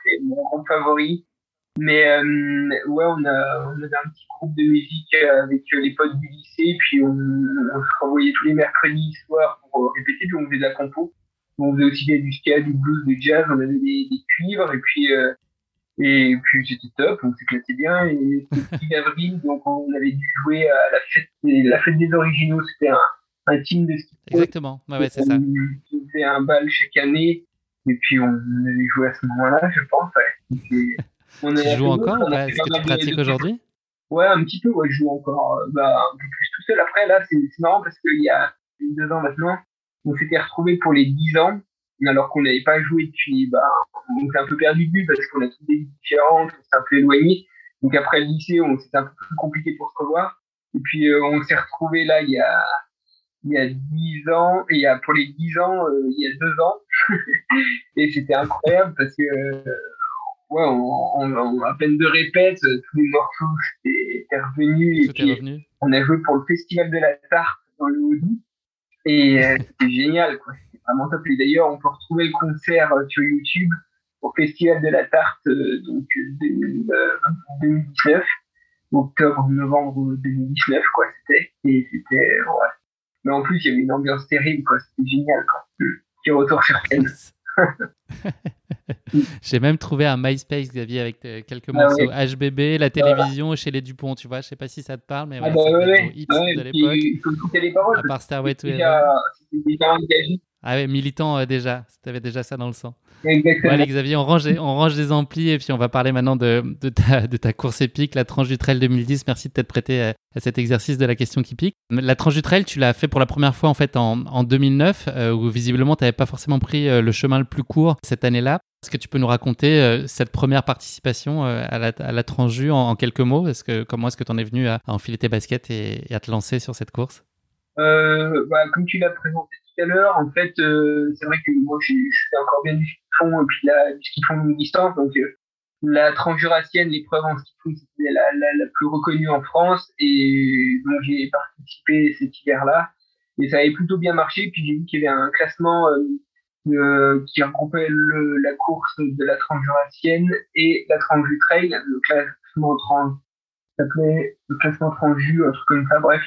c'est mon groupe favori. Mais ouais, on, a, on avait un petit groupe de musique avec les potes du lycée, puis on, se renvoyait tous les mercredis soirs pour répéter, puis on faisait de la compo. On faisait aussi du ska, du blues, du jazz, on avait des, des cuivres, et puis et puis c'était top, on s'éclatait bien. Et c'était 10 avril, donc on avait dû jouer à la fête, la fête des originaux. C'était un, un team de ski. Exactement, ouais, c'est ça. On faisait un bal chaque année, et puis on avait joué à ce moment-là, je pense. Ouais. on tu joues encore Est-ce que tu pratiques aujourd'hui? Ouais, un petit peu, ouais, je joue encore euh, bah, un peu plus tout seul. Après, là, c'est marrant parce qu'il y a deux ans maintenant, on s'était retrouvés pour les 10 ans, alors qu'on n'avait pas joué depuis, bah, on s'est un peu perdu de vue parce qu'on a toutes des vies différentes, on s'est un peu éloigné. Donc après le lycée, c'était un peu plus compliqué pour se revoir. Et puis euh, on s'est retrouvés là il y a il y a 10 ans, et il y a, pour les 10 ans, euh, il y a deux ans. et c'était incroyable parce que, ouais, on, à peine de répète, tous les morceaux étaient revenus. et puis, on a joué pour le Festival de la Tarte dans le haut Et euh, c'était génial, quoi. Vraiment top. Et d'ailleurs, on peut retrouver le concert euh, sur YouTube au Festival de la Tarte, donc 2019 octobre, novembre 2019, quoi, c'était. Et c'était, ouais, mais en plus, il y avait une ambiance terrible, quoi. C'était génial, quoi. Petit retour sur scène. J'ai même trouvé un MySpace, Xavier, avec euh, quelques ah morceaux HBB, la télévision chez les Dupont, tu vois. Je sais pas si ça te parle, mais ah ouais, ah bah ouais, hit ouais, de l'époque. Il faut les paroles. À part Starway to Heaven. C'était déjà engagé. Ah ouais, militant euh, déjà. Tu avais déjà ça dans le sang. Exactement. allez, Xavier, on range, on range les amplis et puis on va parler maintenant de, de, ta, de ta course épique, la tranche du trail 2010. Merci de t'être prêté à, cet exercice de la question qui pique. La tranche du trail, tu l'as fait pour la première fois en fait en, en 2009, euh, où visiblement tu n'avais pas forcément pris euh, le chemin le plus court cette année-là. Est-ce que tu peux nous raconter cette première participation à, la, à la tranche en, quelques mots? Est-ce que, Comment est-ce que tu en es venu à, enfiler tes baskets et, et, à te lancer sur cette course? Bah, Comme tu l'as présenté tout à l'heure, en fait, euh, c'est vrai que moi, je encore bien du ski de fond et puis là, du ski de fond longue distance. Donc, euh, la transjurassienne, l'épreuve en ski fond, c'était la, la, la, plus reconnue en France. Et donc, j'ai participé cet hiver-là. Et ça avait plutôt bien marché. Puis, j'ai vu qu'il y avait un classement euh, qui regroupait la course de la transjurassienne et la transju trail, le classement trans, s'appelait le classement transju, un truc comme ça, bref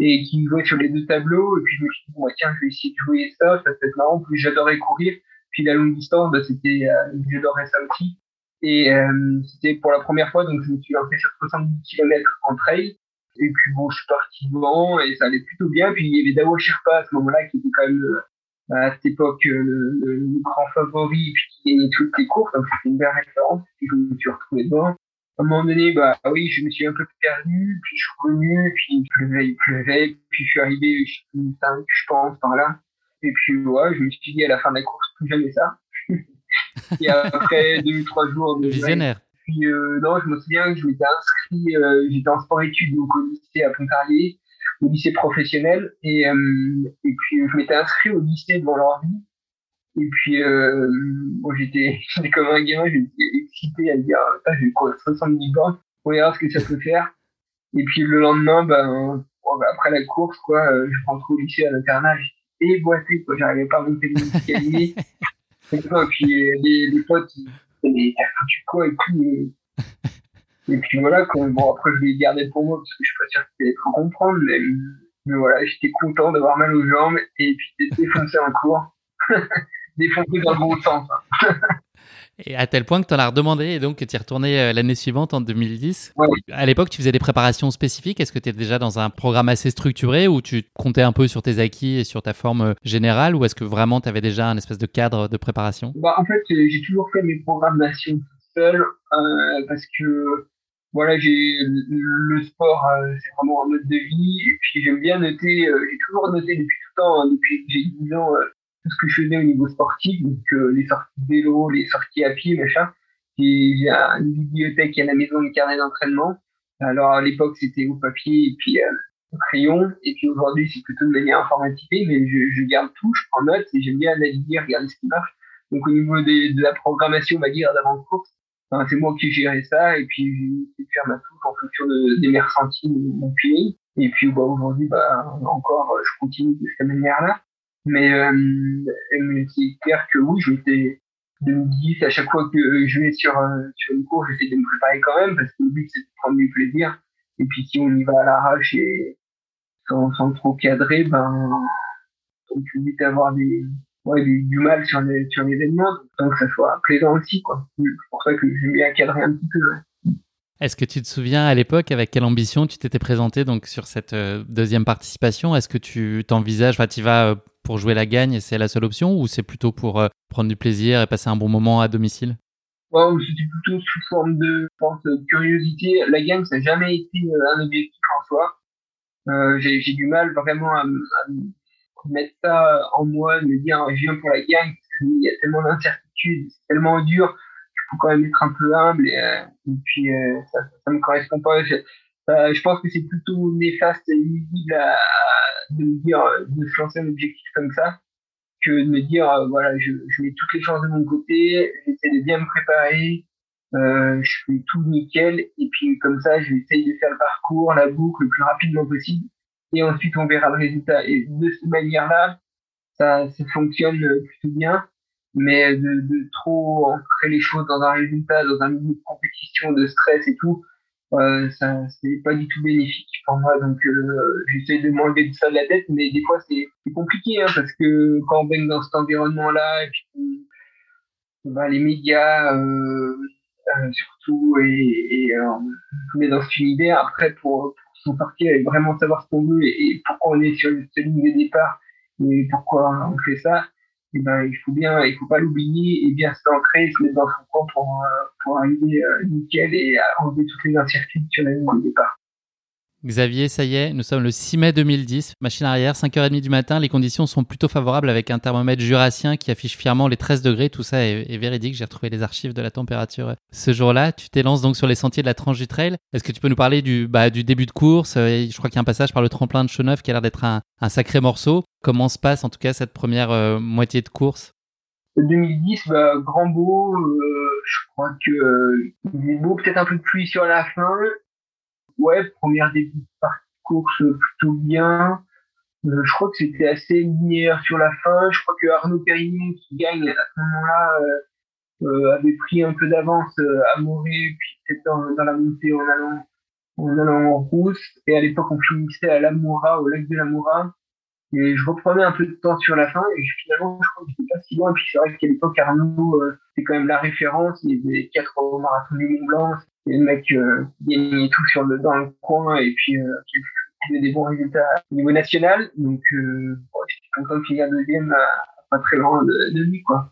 et qui jouait sur les deux tableaux. Et puis je me suis dit, bon, tiens, je vais essayer de jouer ça, ça peut être marrant. Puis j'adorais courir. Puis la longue distance, bah, c'était, euh, j'adorais ça aussi. Et euh, c'était pour la première fois, donc je me suis lancé sur 70 km en trail. Et puis bon, je suis parti devant et ça allait plutôt bien. Puis il y avait Dawo Sherpa à ce moment-là qui était quand même euh, à cette époque euh, le, le, grand favori, puis qui gagnait toutes les courses. Donc c'était une belle référence. Puis je me suis retrouvé devant à un moment donné, bah oui, je me suis un peu perdu, puis je suis revenu, puis il pleuvait, il pleuvait, puis je suis arrivé, je suis 5, je pense, par là. Et puis, ouais, je me suis dit à la fin de la course, plus jamais ça. et après deux ou trois jours de visionnaire. Puis euh, non, je me souviens que je m'étais inscrit, euh, j'étais en sport études donc au lycée à Pontarlier, au lycée professionnel, et, euh, et puis je m'étais inscrit au lycée devant l'ordi et puis, euh, moi, j'étais, comme un gamin, j'étais excité à dire, ah, j'ai quoi, 70 bornes, on verra ce que ça peut faire. Et puis, le lendemain, ben, après la course, quoi, euh, je rentre au lycée à l'internat, j'étais déboîté, quoi, j'arrivais pas à monter les escaliers. et puis, les, les potes, ils t'as foutu quoi, et puis, et puis voilà, bon, après, je l'ai gardé pour moi, parce que je suis pas sûr qu'il allait trop comprendre, mais, mais voilà, j'étais content d'avoir mal aux jambes, et puis d'être défoncé en cours. défoncé dans le bon sens. Et à tel point que tu en as redemandé et donc que tu es retourné euh, l'année suivante en 2010. À l'époque, tu faisais des préparations spécifiques. Est-ce que tu es déjà dans un programme assez structuré où tu comptais un peu sur tes acquis et sur ta forme euh, générale ou est-ce que vraiment tu avais déjà un espèce de cadre de préparation? Bah, En fait, j'ai toujours fait mes programmations seul euh, parce que voilà, j'ai le sport, c'est vraiment un mode de vie et puis j'aime bien noter, j'ai toujours noté depuis tout le temps, hein, depuis que j'ai 10 ans tout ce que je faisais au niveau sportif, donc euh, les sorties vélo, les sorties à pied, machin. J'ai une bibliothèque à la maison, une carnet d'entraînement. Alors à l'époque c'était au papier et puis euh, au crayon, et puis aujourd'hui c'est plutôt de manière informatisée, mais je, je, garde tout, je prends note et j'aime bien analyser, regarder ce qui marche. Donc au niveau des, de la programmation, on va dire d'avant-course, enfin, c'est moi qui gérais ça et puis j'ai faire ma touche en fonction de, des mes ressentis, de mon feeling. Et puis bah, aujourd'hui, bah, encore, je continue de cette manière-là. Mais, euh, mais c'est clair que oui, je m'étais 2010, à chaque fois que je vais sur, euh, sur une course, j'essaie de me préparer quand même, parce que le but, c'est de prendre du plaisir. Et puis, si on y va à l'arrache et sans, sans trop cadrer, ben, on peut vite avoir des, du, mal sur les, sur l'événement, tant que ça soit plaisant aussi, quoi. C'est pour ça que j'aime bien cadrer un petit peu. Est-ce que tu te souviens à l'époque avec quelle ambition tu t'étais présenté donc sur cette deuxième participation? Est-ce que tu t'envisages, enfin tu vas pour jouer la gagne c'est la seule option ou c'est plutôt pour prendre du plaisir et passer un bon moment à domicile? C'était plutôt sous forme de, curiosité. La gagne, ça n'a jamais été un objectif en soi. Euh, j'ai du mal vraiment à, mettre ça en moi, de me dire je viens pour la gagne, il y a tellement d'incertitudes, c'est tellement dur, il faut quand même être un peu humble et, euh, puis euh, ça, ça me correspond pas. Je pense que c'est plutôt néfaste et nuisible à, de me dire de se lancer un objectif comme ça que de me dire voilà je, je mets toutes les chances de mon côté, j'essaie de bien me préparer, euh, je fais tout nickel et puis comme ça je vais essayer de faire le parcours, la boucle le plus rapidement possible et ensuite on verra le résultat. Et de cette manière-là, ça, ça fonctionne plutôt bien, mais de, de trop ancrer les choses dans un résultat, dans un milieu de compétition, de stress et tout, ça c'est pas du tout bénéfique pour moi. Donc euh, j'essaie de m'enlever de ça de la tête, mais des fois c'est compliqué hein, parce que quand on baigne dans cet environnement-là et puis les médias euh, euh, surtout, et, euh, met dans cet univers. Après, pour, s'en sortir et vraiment savoir ce qu'on veut et, pourquoi on est sur cette ligne de départ et pourquoi on fait ça, eh ben, il faut bien, il faut pas l'oublier et bien se mettre dans son camp pour, euh, pour arriver nickel et enlever toutes les incertitudes sur la ligne de départ. Xavier, ça y est, nous sommes le 6 mai 2010, machine arrière, 5h30 du matin, les conditions sont plutôt favorables avec un thermomètre jurassien qui affiche fièrement les 13 degrés, tout ça est, véridique, j'ai retrouvé les archives de la température ce jour-là. Tu t'élances donc sur les sentiers de la tranche du trail. Est-ce que tu peux nous parler du, bah, du début de course? Euh, Je crois qu'il y a un passage par le tremplin de Cheneuf qui a l'air d'être un, sacré morceau. Comment se passe en tout cas cette première euh, moitié de course? 2010, bah, grand beau, euh, je crois que il est beau, peut-être un peu de pluie sur la fin, ouais, première début de course plutôt bien. Euh, je crois que c'était assez linéaire sur la fin. Je crois que Arnaud Pérignon, qui gagne à ce moment-là, euh, euh avait pris un peu d'avance à Morée, puis peut-être dans, la montée en allant, en allant en rousse. Et à l'époque, on finissait à l'Amoura, au lac de l'Amoura. Et je reprenais un peu de temps sur la fin, et finalement, je crois que j'étais pas si loin. Et puis c'est vrai qu'à l'époque, Arnaud, euh, c'était quand même la référence. Il avait quatre marathons du Mont Blanc, et le mec euh, gagnait tout sur le, dans le coin et puis euh, qui faisait des bons résultats au niveau national. Donc, euh, j'étais content de finir deuxième à, pas très loin de, lui, quoi.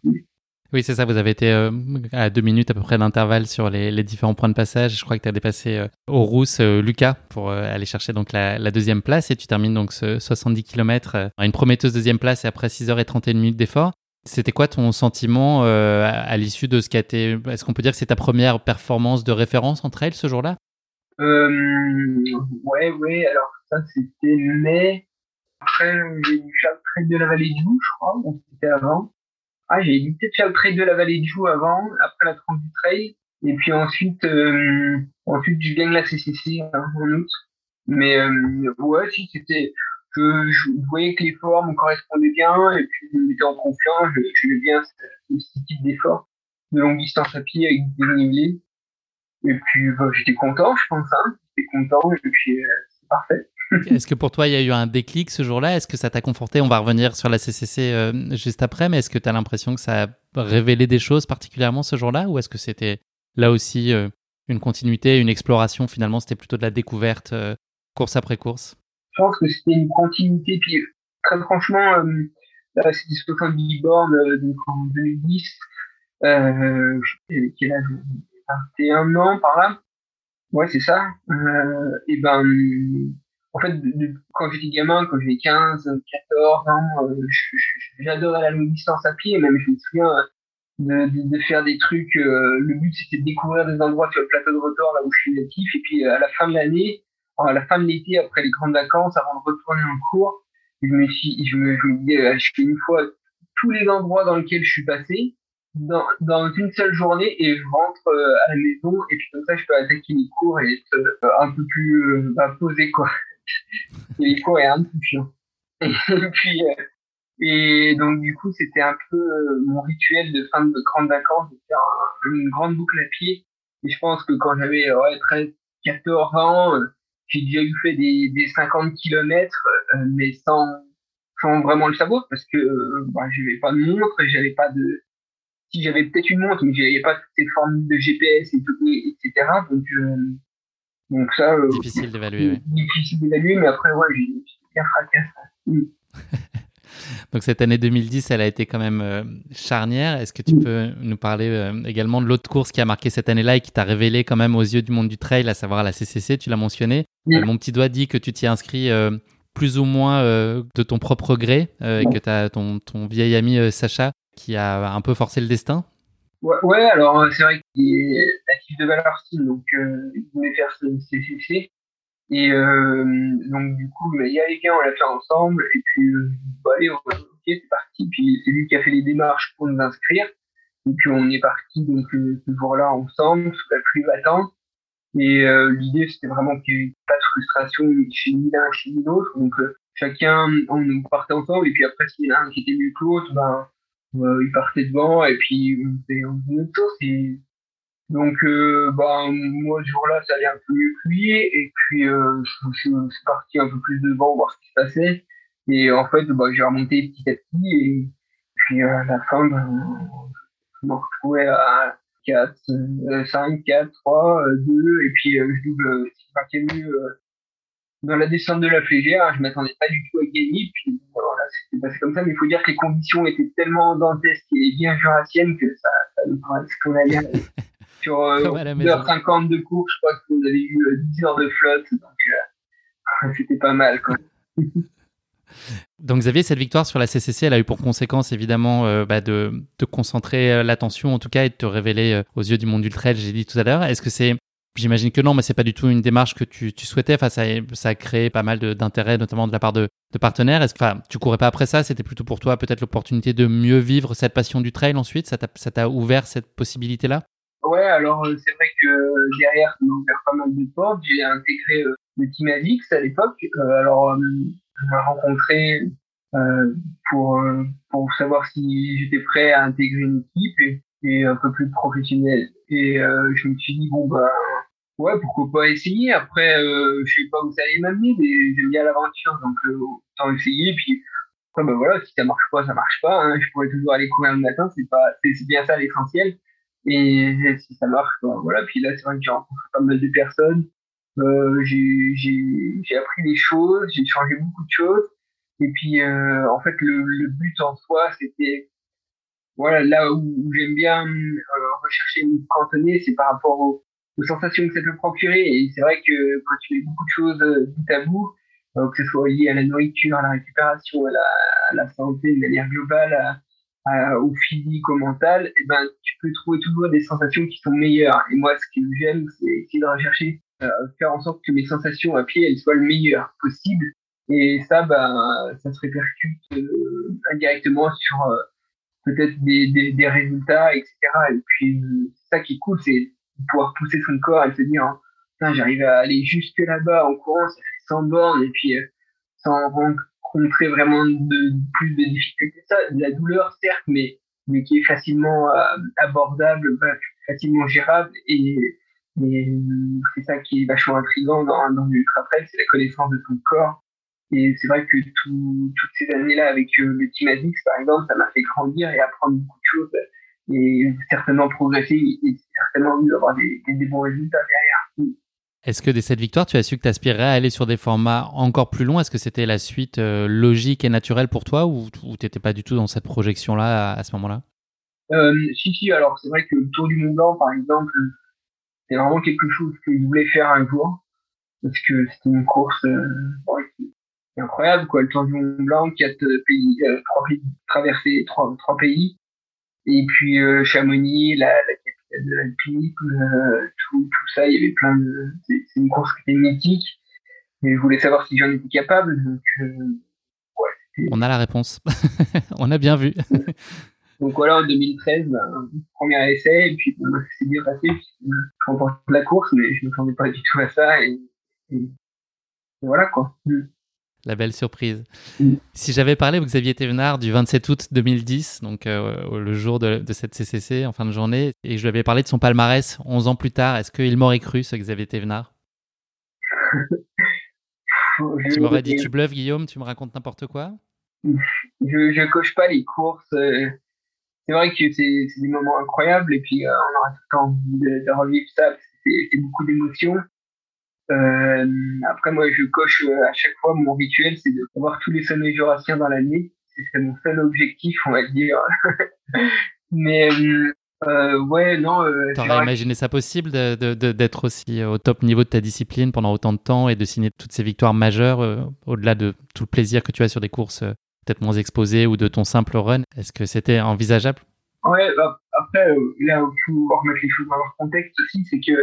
Oui, c'est ça. Vous avez été euh, à deux minutes à peu près d'intervalle sur les, les, différents points de passage. Je crois que tu as dépassé euh, Rousse Lucas pour aller chercher donc la, la, deuxième place et tu termines donc ce 70 km à une prometteuse deuxième place et après 6h31 minutes d'effort. C'était quoi ton sentiment euh, à, l'issue de ce qui a été. Est-ce qu'on peut dire que c'est ta première performance de référence entre elles ce jour-là? Euh, Ouais, ouais. Alors, ça, c'était mai. Après, j'ai le trait de la vallée de Joux, je crois. c'était avant. Ah, j'ai faire le trait de la vallée de Joux avant, après la tranche du trail. Et puis ensuite, euh, ensuite, je gagne la CCC hein, en août. Mais euh, ouais, si, c'était je, je, voyais que les formes me correspondaient bien et puis je me mettais en confiance, je, je bien ce, ce type d'effort de longue distance à pied avec des dénivelés. Et puis bah, j'étais content, je pense, hein. j'étais content et puis euh, c'est parfait. Est-ce que pour toi il y a eu un déclic ce jour-là? Est-ce que ça t'a conforté? On va revenir sur la CCC euh, juste après, mais est-ce que tu as l'impression que ça a révélé des choses particulièrement ce jour-là? Ou est-ce que c'était là aussi euh, une continuité, une exploration finalement C'était plutôt de la découverte course après course? Je pense que c'était une continuité. Puis très franchement, euh, là, c'était 70 bornes euh, donc en 2010. Euh, je quel âge 21 ans par là. Ouais, c'est ça. Euh, et ben, en fait, quand j'étais gamin, quand j'avais 15, 14 ans, euh, j'adorais la longue distance à pied. Même je me souviens de, de, faire des trucs. Euh, le but c'était de découvrir des endroits sur le plateau de retour là où je suis natif. Et puis à la fin de l'année, à la fin de l'été, après les grandes vacances, avant de retourner en cours, je me suis, je dis, euh, fais une fois tous les endroits dans lesquels je suis passé, dans, une seule journée, et je rentre euh, à la maison, et puis comme ça, je peux attaquer les cours et être euh, un peu plus bah, posé, quoi. les cours est un peu chiant. et donc, du coup, c'était un peu mon rituel de fin de grandes vacances, de faire une grande boucle à pied. Et je pense que quand j'avais ouais, 13, 14 ans, j'ai déjà eu fait des, des 50 km, euh, mais sans, sans vraiment le savoir, parce que euh, bah, j'avais pas de montre, j'avais pas de si j'avais peut-être une montre, mais j'avais pas toutes ces formules de GPS et tout, etc. Donc, donc ça. difficile d'évaluer. Difficile d'évaluer, mais après, ouais, j'ai bien fracassé. Donc cette année 2010, elle a été quand même euh, charnière. Est-ce que tu peux nous parler euh, également de l'autre course qui a marqué cette année-là et qui t'a révélé quand même aux yeux du monde du trail, à savoir la CCC, tu l'as mentionné. Euh, mon petit doigt dit que tu t'y inscris plus ou moins de ton propre gré et que tu as ton, ton, vieil ami Sacha qui a un peu forcé le destin. Ouais, alors c'est vrai qu'il est natif de Valorcine, donc il voulait faire ce CCC. Et euh, donc du coup, il y a gars, on l'a fait ensemble. Et puis, euh, bah, allez, ok, c'est parti. Puis c'est lui qui a fait les démarches pour nous inscrire. Et puis on est parti donc euh, ce jour-là ensemble, sous la pluie battante. Et euh, l'idée, c'était vraiment qu'il n'y ait pas de frustration chez ni l'un chez ni l'autre. Donc chacun, on partait ensemble. Et puis après, s'il y en a un qui était mieux que l'autre, ben, il partait devant. Et puis on faisait, on faisait notre tour. Donc, euh, bah, moi, ce jour-là, ça allait un peu mieux que. Et puis, euh, je, je, suis parti un peu plus devant, voir ce qui se passait. Et en fait, bah, j'ai remonté petit à petit. Et puis, à la fin, bah, je me retrouvais à 4, 5, 4, 3, 2. Et puis, euh, je double, c'est pas mieux dans la descente de la flégère. Je m'attendais pas du tout à gagner. Puis, voilà, c'était passé comme ça. Mais il faut dire que les conditions étaient tellement dantesques et bien jurassiennes que ça, ça nous paraissait qu'on allait sur euh, 1h50 de cours, je crois que vous avez eu 10 euh, heures de flotte, donc euh, c'était pas mal. Quoi. Donc Xavier, cette victoire sur la CCC, elle a eu pour conséquence évidemment euh, bah, de, de, concentrer l'attention en tout cas et de te révéler aux yeux du monde du trail, j'ai dit tout à l'heure. Est-ce que c'est, j'imagine que non, mais c'est pas du tout une démarche que tu, tu souhaitais. Enfin, ça, ça, a créé pas mal d'intérêt, notamment de la part de, de partenaires. Est-ce que tu courais pas après ça? C'était plutôt pour toi peut-être l'opportunité de mieux vivre cette passion du trail ensuite? Ça t'a ouvert cette possibilité-là? Ouais, alors euh, c'est vrai que derrière, ça m'a ouvert pas mal de portes. J'ai intégré euh, le team Avix à l'époque. Euh, alors, on m'a rencontré pour, pour savoir si j'étais prêt à intégrer une équipe et, et un peu plus professionnelle. Et je me suis dit, bon, bah, ouais, pourquoi pas essayer. Après, je sais pas où ça allait m'amener, mais j'aime bien l'aventure, donc autant essayer. Puis, après, bah voilà, si ça marche pas, ça marche pas. Hein. Je pourrais toujours aller courir le matin, c'est pas, c'est bien ça l'essentiel. Et si ça marche, ben, voilà. Puis là, c'est vrai que j'ai rencontré pas mal de personnes. Euh, j'ai appris des choses, j'ai changé beaucoup de choses. Et puis, euh, en fait, le, le, but en soi, c'était, voilà, là où, j'aime bien euh, rechercher une cantonner, c'est par rapport aux, aux, sensations que ça peut procurer. Et c'est vrai que quand tu mets beaucoup de choses euh, bout à bout, euh, que ce soit lié à la nourriture, à la récupération, à la, à la santé de manière globale, à, au physique, au mental, et eh ben, tu peux trouver toujours des sensations qui sont meilleures. Et moi, ce que j'aime, c'est essayer de rechercher, euh, faire en sorte que mes sensations à pied, elles soient le meilleur possible. Et ça, ben, ça se répercute euh, indirectement sur euh, peut-être des, des, des, résultats, etc. Et puis, ça qui est cool, c'est pouvoir pousser son corps et se dire, hein, j'arrive à aller jusque là-bas en courant, ça fait 100 bornes, et puis sans rencontrer vraiment de, plus de difficultés ça, de la douleur certes, mais mais qui est facilement euh, abordable, bah, facilement gérable et, c'est ça qui est vachement intriguant dans, dans l'ultra trail, c'est la connaissance de ton corps. Et c'est vrai que tout, toutes ces années-là avec euh, le Team par exemple, ça m'a fait grandir et apprendre beaucoup de choses et certainement progresser et certainement avoir des, des bons résultats derrière. Est-ce que dès cette victoire, tu as su que tu aspirais à aller sur des formats encore plus longs? Est-ce que c'était la suite euh, logique et naturelle pour toi ou, tu n'étais pas du tout dans cette projection-là à, ce moment-là? Euh, Si, si. Alors, c'est vrai que le Tour du Mont Blanc, par exemple, c'est vraiment quelque chose que je voulais faire un jour. Parce que c'était une course euh, incroyable, quoi. Le Tour du Mont Blanc, quatre pays, traverser trois, trois pays. Et puis Chamonix, la, la de l'alpinisme, euh, tout, tout, ça, il y avait plein de. C'est une course qui était mythique. Et je voulais savoir si j'en étais capable. Donc, euh, ouais, On a la réponse. On a bien vu. donc voilà, en 2013, ben, premier essai, et puis c'est bien passé, je remporte la course, mais je ne m'attendais pas du tout à ça. Et, et, voilà quoi. La belle surprise. Mm. Si j'avais parlé au Xavier Thévenard du 27 août 2010, donc euh, le jour de, cette CCC en fin de journée, et je lui avais parlé de son palmarès 11 ans plus tard, est-ce qu'il m'aurait cru, ce Xavier Thévenard? Tu m'aurais dit tu bluffes Guillaume, tu me racontes n'importe quoi? Je, je coche pas les courses. Euh, c'est vrai que c'est des moments incroyables et puis euh, on aura tout le temps envie de, de revivre ça. C'est beaucoup d'émotions. Euh, après, moi, je coche euh, à chaque fois mon rituel, c'est de voir tous les sommets jurassiens dans l'année. C'est mon seul objectif, on va dire. Mais euh, ouais, non. Euh, T'aurais imaginé ça possible d'être aussi au top niveau de ta discipline pendant autant de temps et de signer toutes ces victoires majeures au-delà de tout le plaisir que tu as sur des courses peut-être moins exposées ou de ton simple run? Est-ce que c'était envisageable? Ouais, bah, après, là, il faut remettre les choses dans leur contexte aussi, c'est que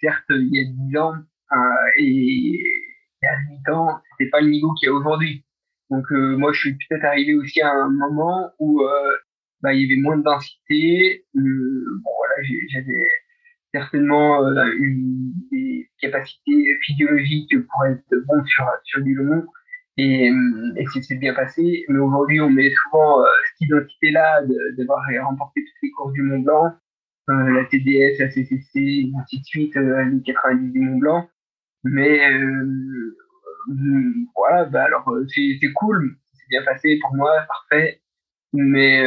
certes, il y a 10 ans euh, et il y a 8 ans, c'était pas le niveau qu'il y a aujourd'hui. Donc euh, moi, je suis peut-être arrivé aussi à un moment où bah, il y avait moins de densité. bon voilà, j'avais certainement une, des capacités physiologiques pour être bon sur sur du long et, et c'est bien passé. Mais aujourd'hui, on met souvent cette identité-là d'avoir remporté toutes les courses du Mont Blanc, euh, la TDS, la CCC, ainsi de suite, euh, les 90 du Mont Blanc. Mais euh, voilà, bah alors c'est cool, c'est bien passé pour moi, parfait. Mais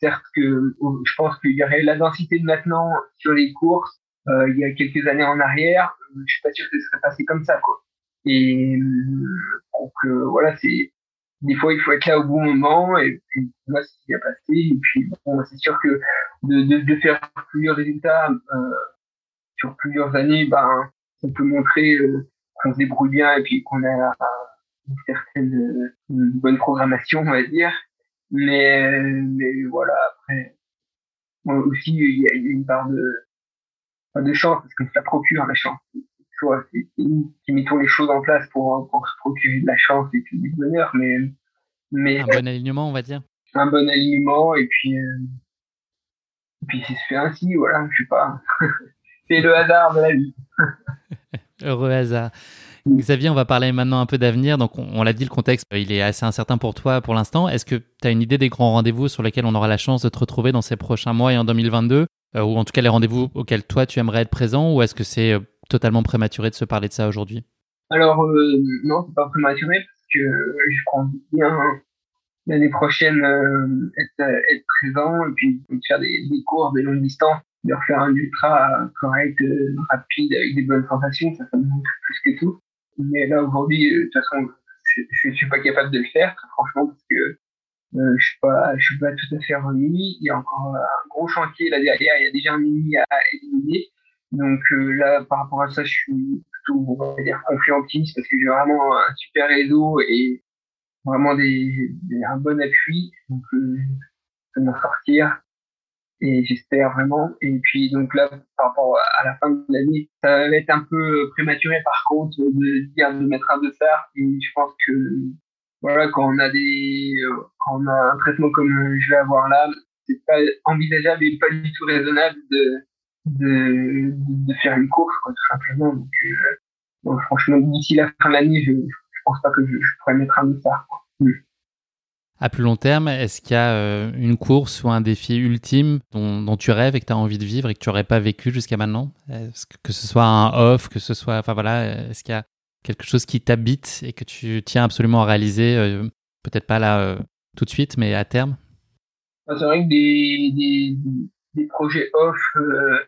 certes que je pense qu'il y aurait la densité de maintenant sur les courses il y a quelques années en arrière, je suis pas sûr que ce serait passé comme ça quoi. Et donc voilà, c'est des fois il faut être là au bon moment et puis moi c'est bien passé et puis bon c'est sûr que de, de, de, faire plusieurs résultats euh, sur plusieurs années ben on peut montrer euh, qu'on se débrouille bien et puis qu'on a une certaine une bonne programmation on va dire mais mais voilà après moi aussi il y a une part de de chance parce que ça procure la chance c'est nous qui mettons les choses en place pour, pour se procurer de la chance et puis du bonheur, mais, mais un bon alignement, on va dire. Un bon alignement et puis euh, et puis c'est fait ainsi, voilà, je sais pas. c'est le hasard de la vie. Heureux hasard. Xavier, on va parler maintenant un peu d'avenir. Donc, on, l'a dit, le contexte, il est assez incertain pour toi pour l'instant. Est-ce que tu as une idée des grands rendez-vous sur lesquels on aura la chance de te retrouver dans ces prochains mois et en 2022 euh, Ou en tout cas, les rendez-vous auxquels toi, tu aimerais être présent Ou est-ce que c'est euh, totalement prématuré de se parler de ça aujourd'hui? Alors, euh, non, c'est pas prématuré parce que je prends bien l'année prochaine euh, être, être, présent et puis faire des, des cours de longue distance, de refaire un ultra correct, euh, rapide, avec des bonnes sensations, ça, ça me manque plus que tout. Mais là, aujourd'hui, de toute façon, je, je, suis pas capable de le faire, franchement, parce que euh, je suis pas, je suis pas tout à fait remis. Il y a encore un gros chantier là derrière. Il y a déjà un mini à éliminer. Donc euh, là, par rapport à ça, je suis plutôt, on va dire, confiant parce que j'ai vraiment un super réseau et vraiment des, un bon appui. Donc, euh, vais m'en sortir et j'espère vraiment. Et puis donc là, par rapport à la fin de l'année, ça va être un peu prématuré par contre de dire de mettre un dossard. Et je pense que voilà, quand on a des, quand on a un traitement comme je vais avoir là, c'est pas envisageable et pas du tout raisonnable de de, de faire une course, quoi, tout simplement. Donc, euh, franchement, d'ici la fin de l'année, je pense pas que je, je pourrais mettre un. À plus long terme, est-ce qu'il y a euh, une course ou un défi ultime dont, dont tu rêves et que tu as envie de vivre et que tu n'aurais pas vécu jusqu'à maintenant? Est-ce que, que ce soit un off, que ce soit. Enfin voilà, est-ce qu'il y a quelque chose qui t'habite et que tu tiens absolument à réaliser, euh, peut-être pas là euh, tout de suite, mais à terme? Bah, C'est vrai que des, des, des projets off, euh,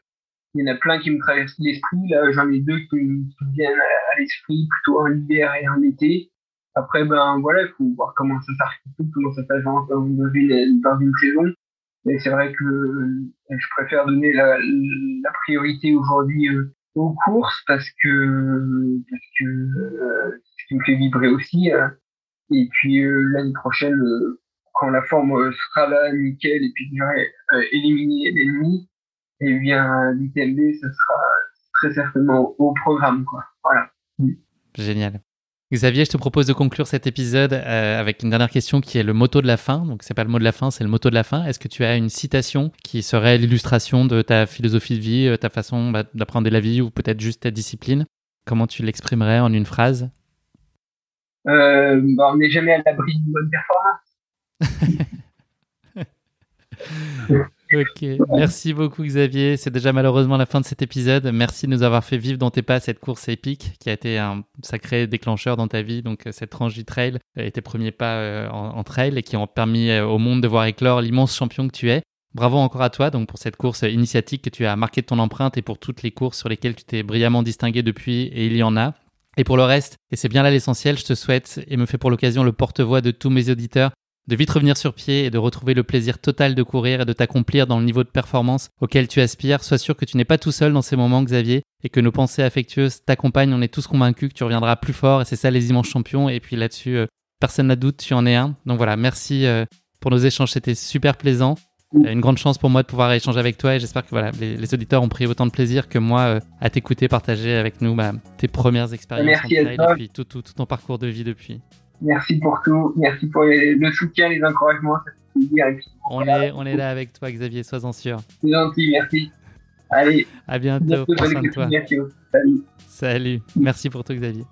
il y en a plein qui me traversent l'esprit. Là, j'en ai deux qui, me viennent à, l'esprit, plutôt en hiver et en été. Après, ben voilà, il faut voir comment ça s'articule, comment ça s'agence dans une, dans une saison. Mais c'est vrai que euh, je préfère donner la, priorité aujourd'hui euh, aux courses parce que parce que euh, ce qui me fait vibrer aussi. et puis l'année prochaine, quand la forme sera là, nickel, et puis j'aurai éliminé l'ennemi, eh bien l'ITMB, ce sera très certainement au programme. Quoi. Voilà. Génial. Xavier, je te propose de conclure cet épisode euh, avec une dernière question qui est le motto de la fin. Donc, c'est pas le mot de la fin, c'est le motto de la fin. Est-ce que tu as une citation qui serait l'illustration de ta philosophie de vie, euh, ta façon bah, d'apprendre la vie ou peut-être juste ta discipline? Comment tu l'exprimerais en une phrase? Euh, bah, On n'est jamais à l'abri d'une bonne performance. Ok, merci beaucoup Xavier. C'est déjà malheureusement la fin de cet épisode. Merci de nous avoir fait vivre dans tes pas cette course épique qui a été un sacré déclencheur dans ta vie. Donc euh, cette tranche du trail et tes premiers pas euh, en, trail et qui ont permis euh, au monde de voir éclore l'immense champion que tu es. Bravo encore à toi donc pour cette course initiatique que tu as marqué de ton empreinte et pour toutes les courses sur lesquelles tu t'es brillamment distingué depuis et il y en a. Et pour le reste, et c'est bien là l'essentiel, je te souhaite et me fais pour l'occasion le porte-voix de tous mes auditeurs de vite revenir sur pied et de retrouver le plaisir total de courir et de t'accomplir dans le niveau de performance auquel tu aspires. Sois sûr que tu n'es pas tout seul dans ces moments, Xavier, et que nos pensées affectueuses t'accompagnent. On est tous convaincus que tu reviendras plus fort, et c'est ça les immenses champions. Et puis là-dessus, euh, personne n'a doute, tu en es un. Donc voilà, merci euh, pour nos échanges, c'était super plaisant. Une grande chance pour moi de pouvoir échanger avec toi et j'espère que voilà, les, auditeurs ont pris autant de plaisir que moi euh, à t'écouter, partager avec nous bah, tes premières expériences Merci en trail et puis tout, tout, tout ton parcours de vie depuis. Merci pour tout. Merci pour le soutien, les encouragements. on, est, on est là avec toi, Xavier, sois-en sûr. C'est gentil, merci. Allez. À bientôt. Prends soin de toi. Salut. Salut. Merci pour tout, Xavier.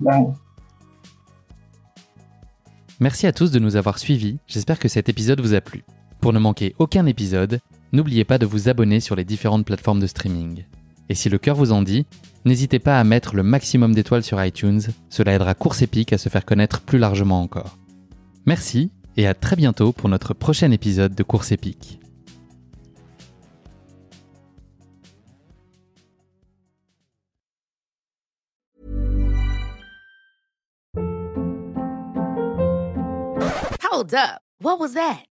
Merci à tous de nous avoir suivis. J'espère que cet épisode vous a plu. Pour ne manquer aucun épisode, n'oubliez pas de vous abonner sur les différentes plateformes de streaming. Et si le cœur vous en dit, n'hésitez pas à mettre le maximum d'étoiles sur iTunes, cela aidera Course Épique à se faire connaître plus largement encore. Merci et à très bientôt pour notre prochain épisode de Course Épique. Hold up, what was that?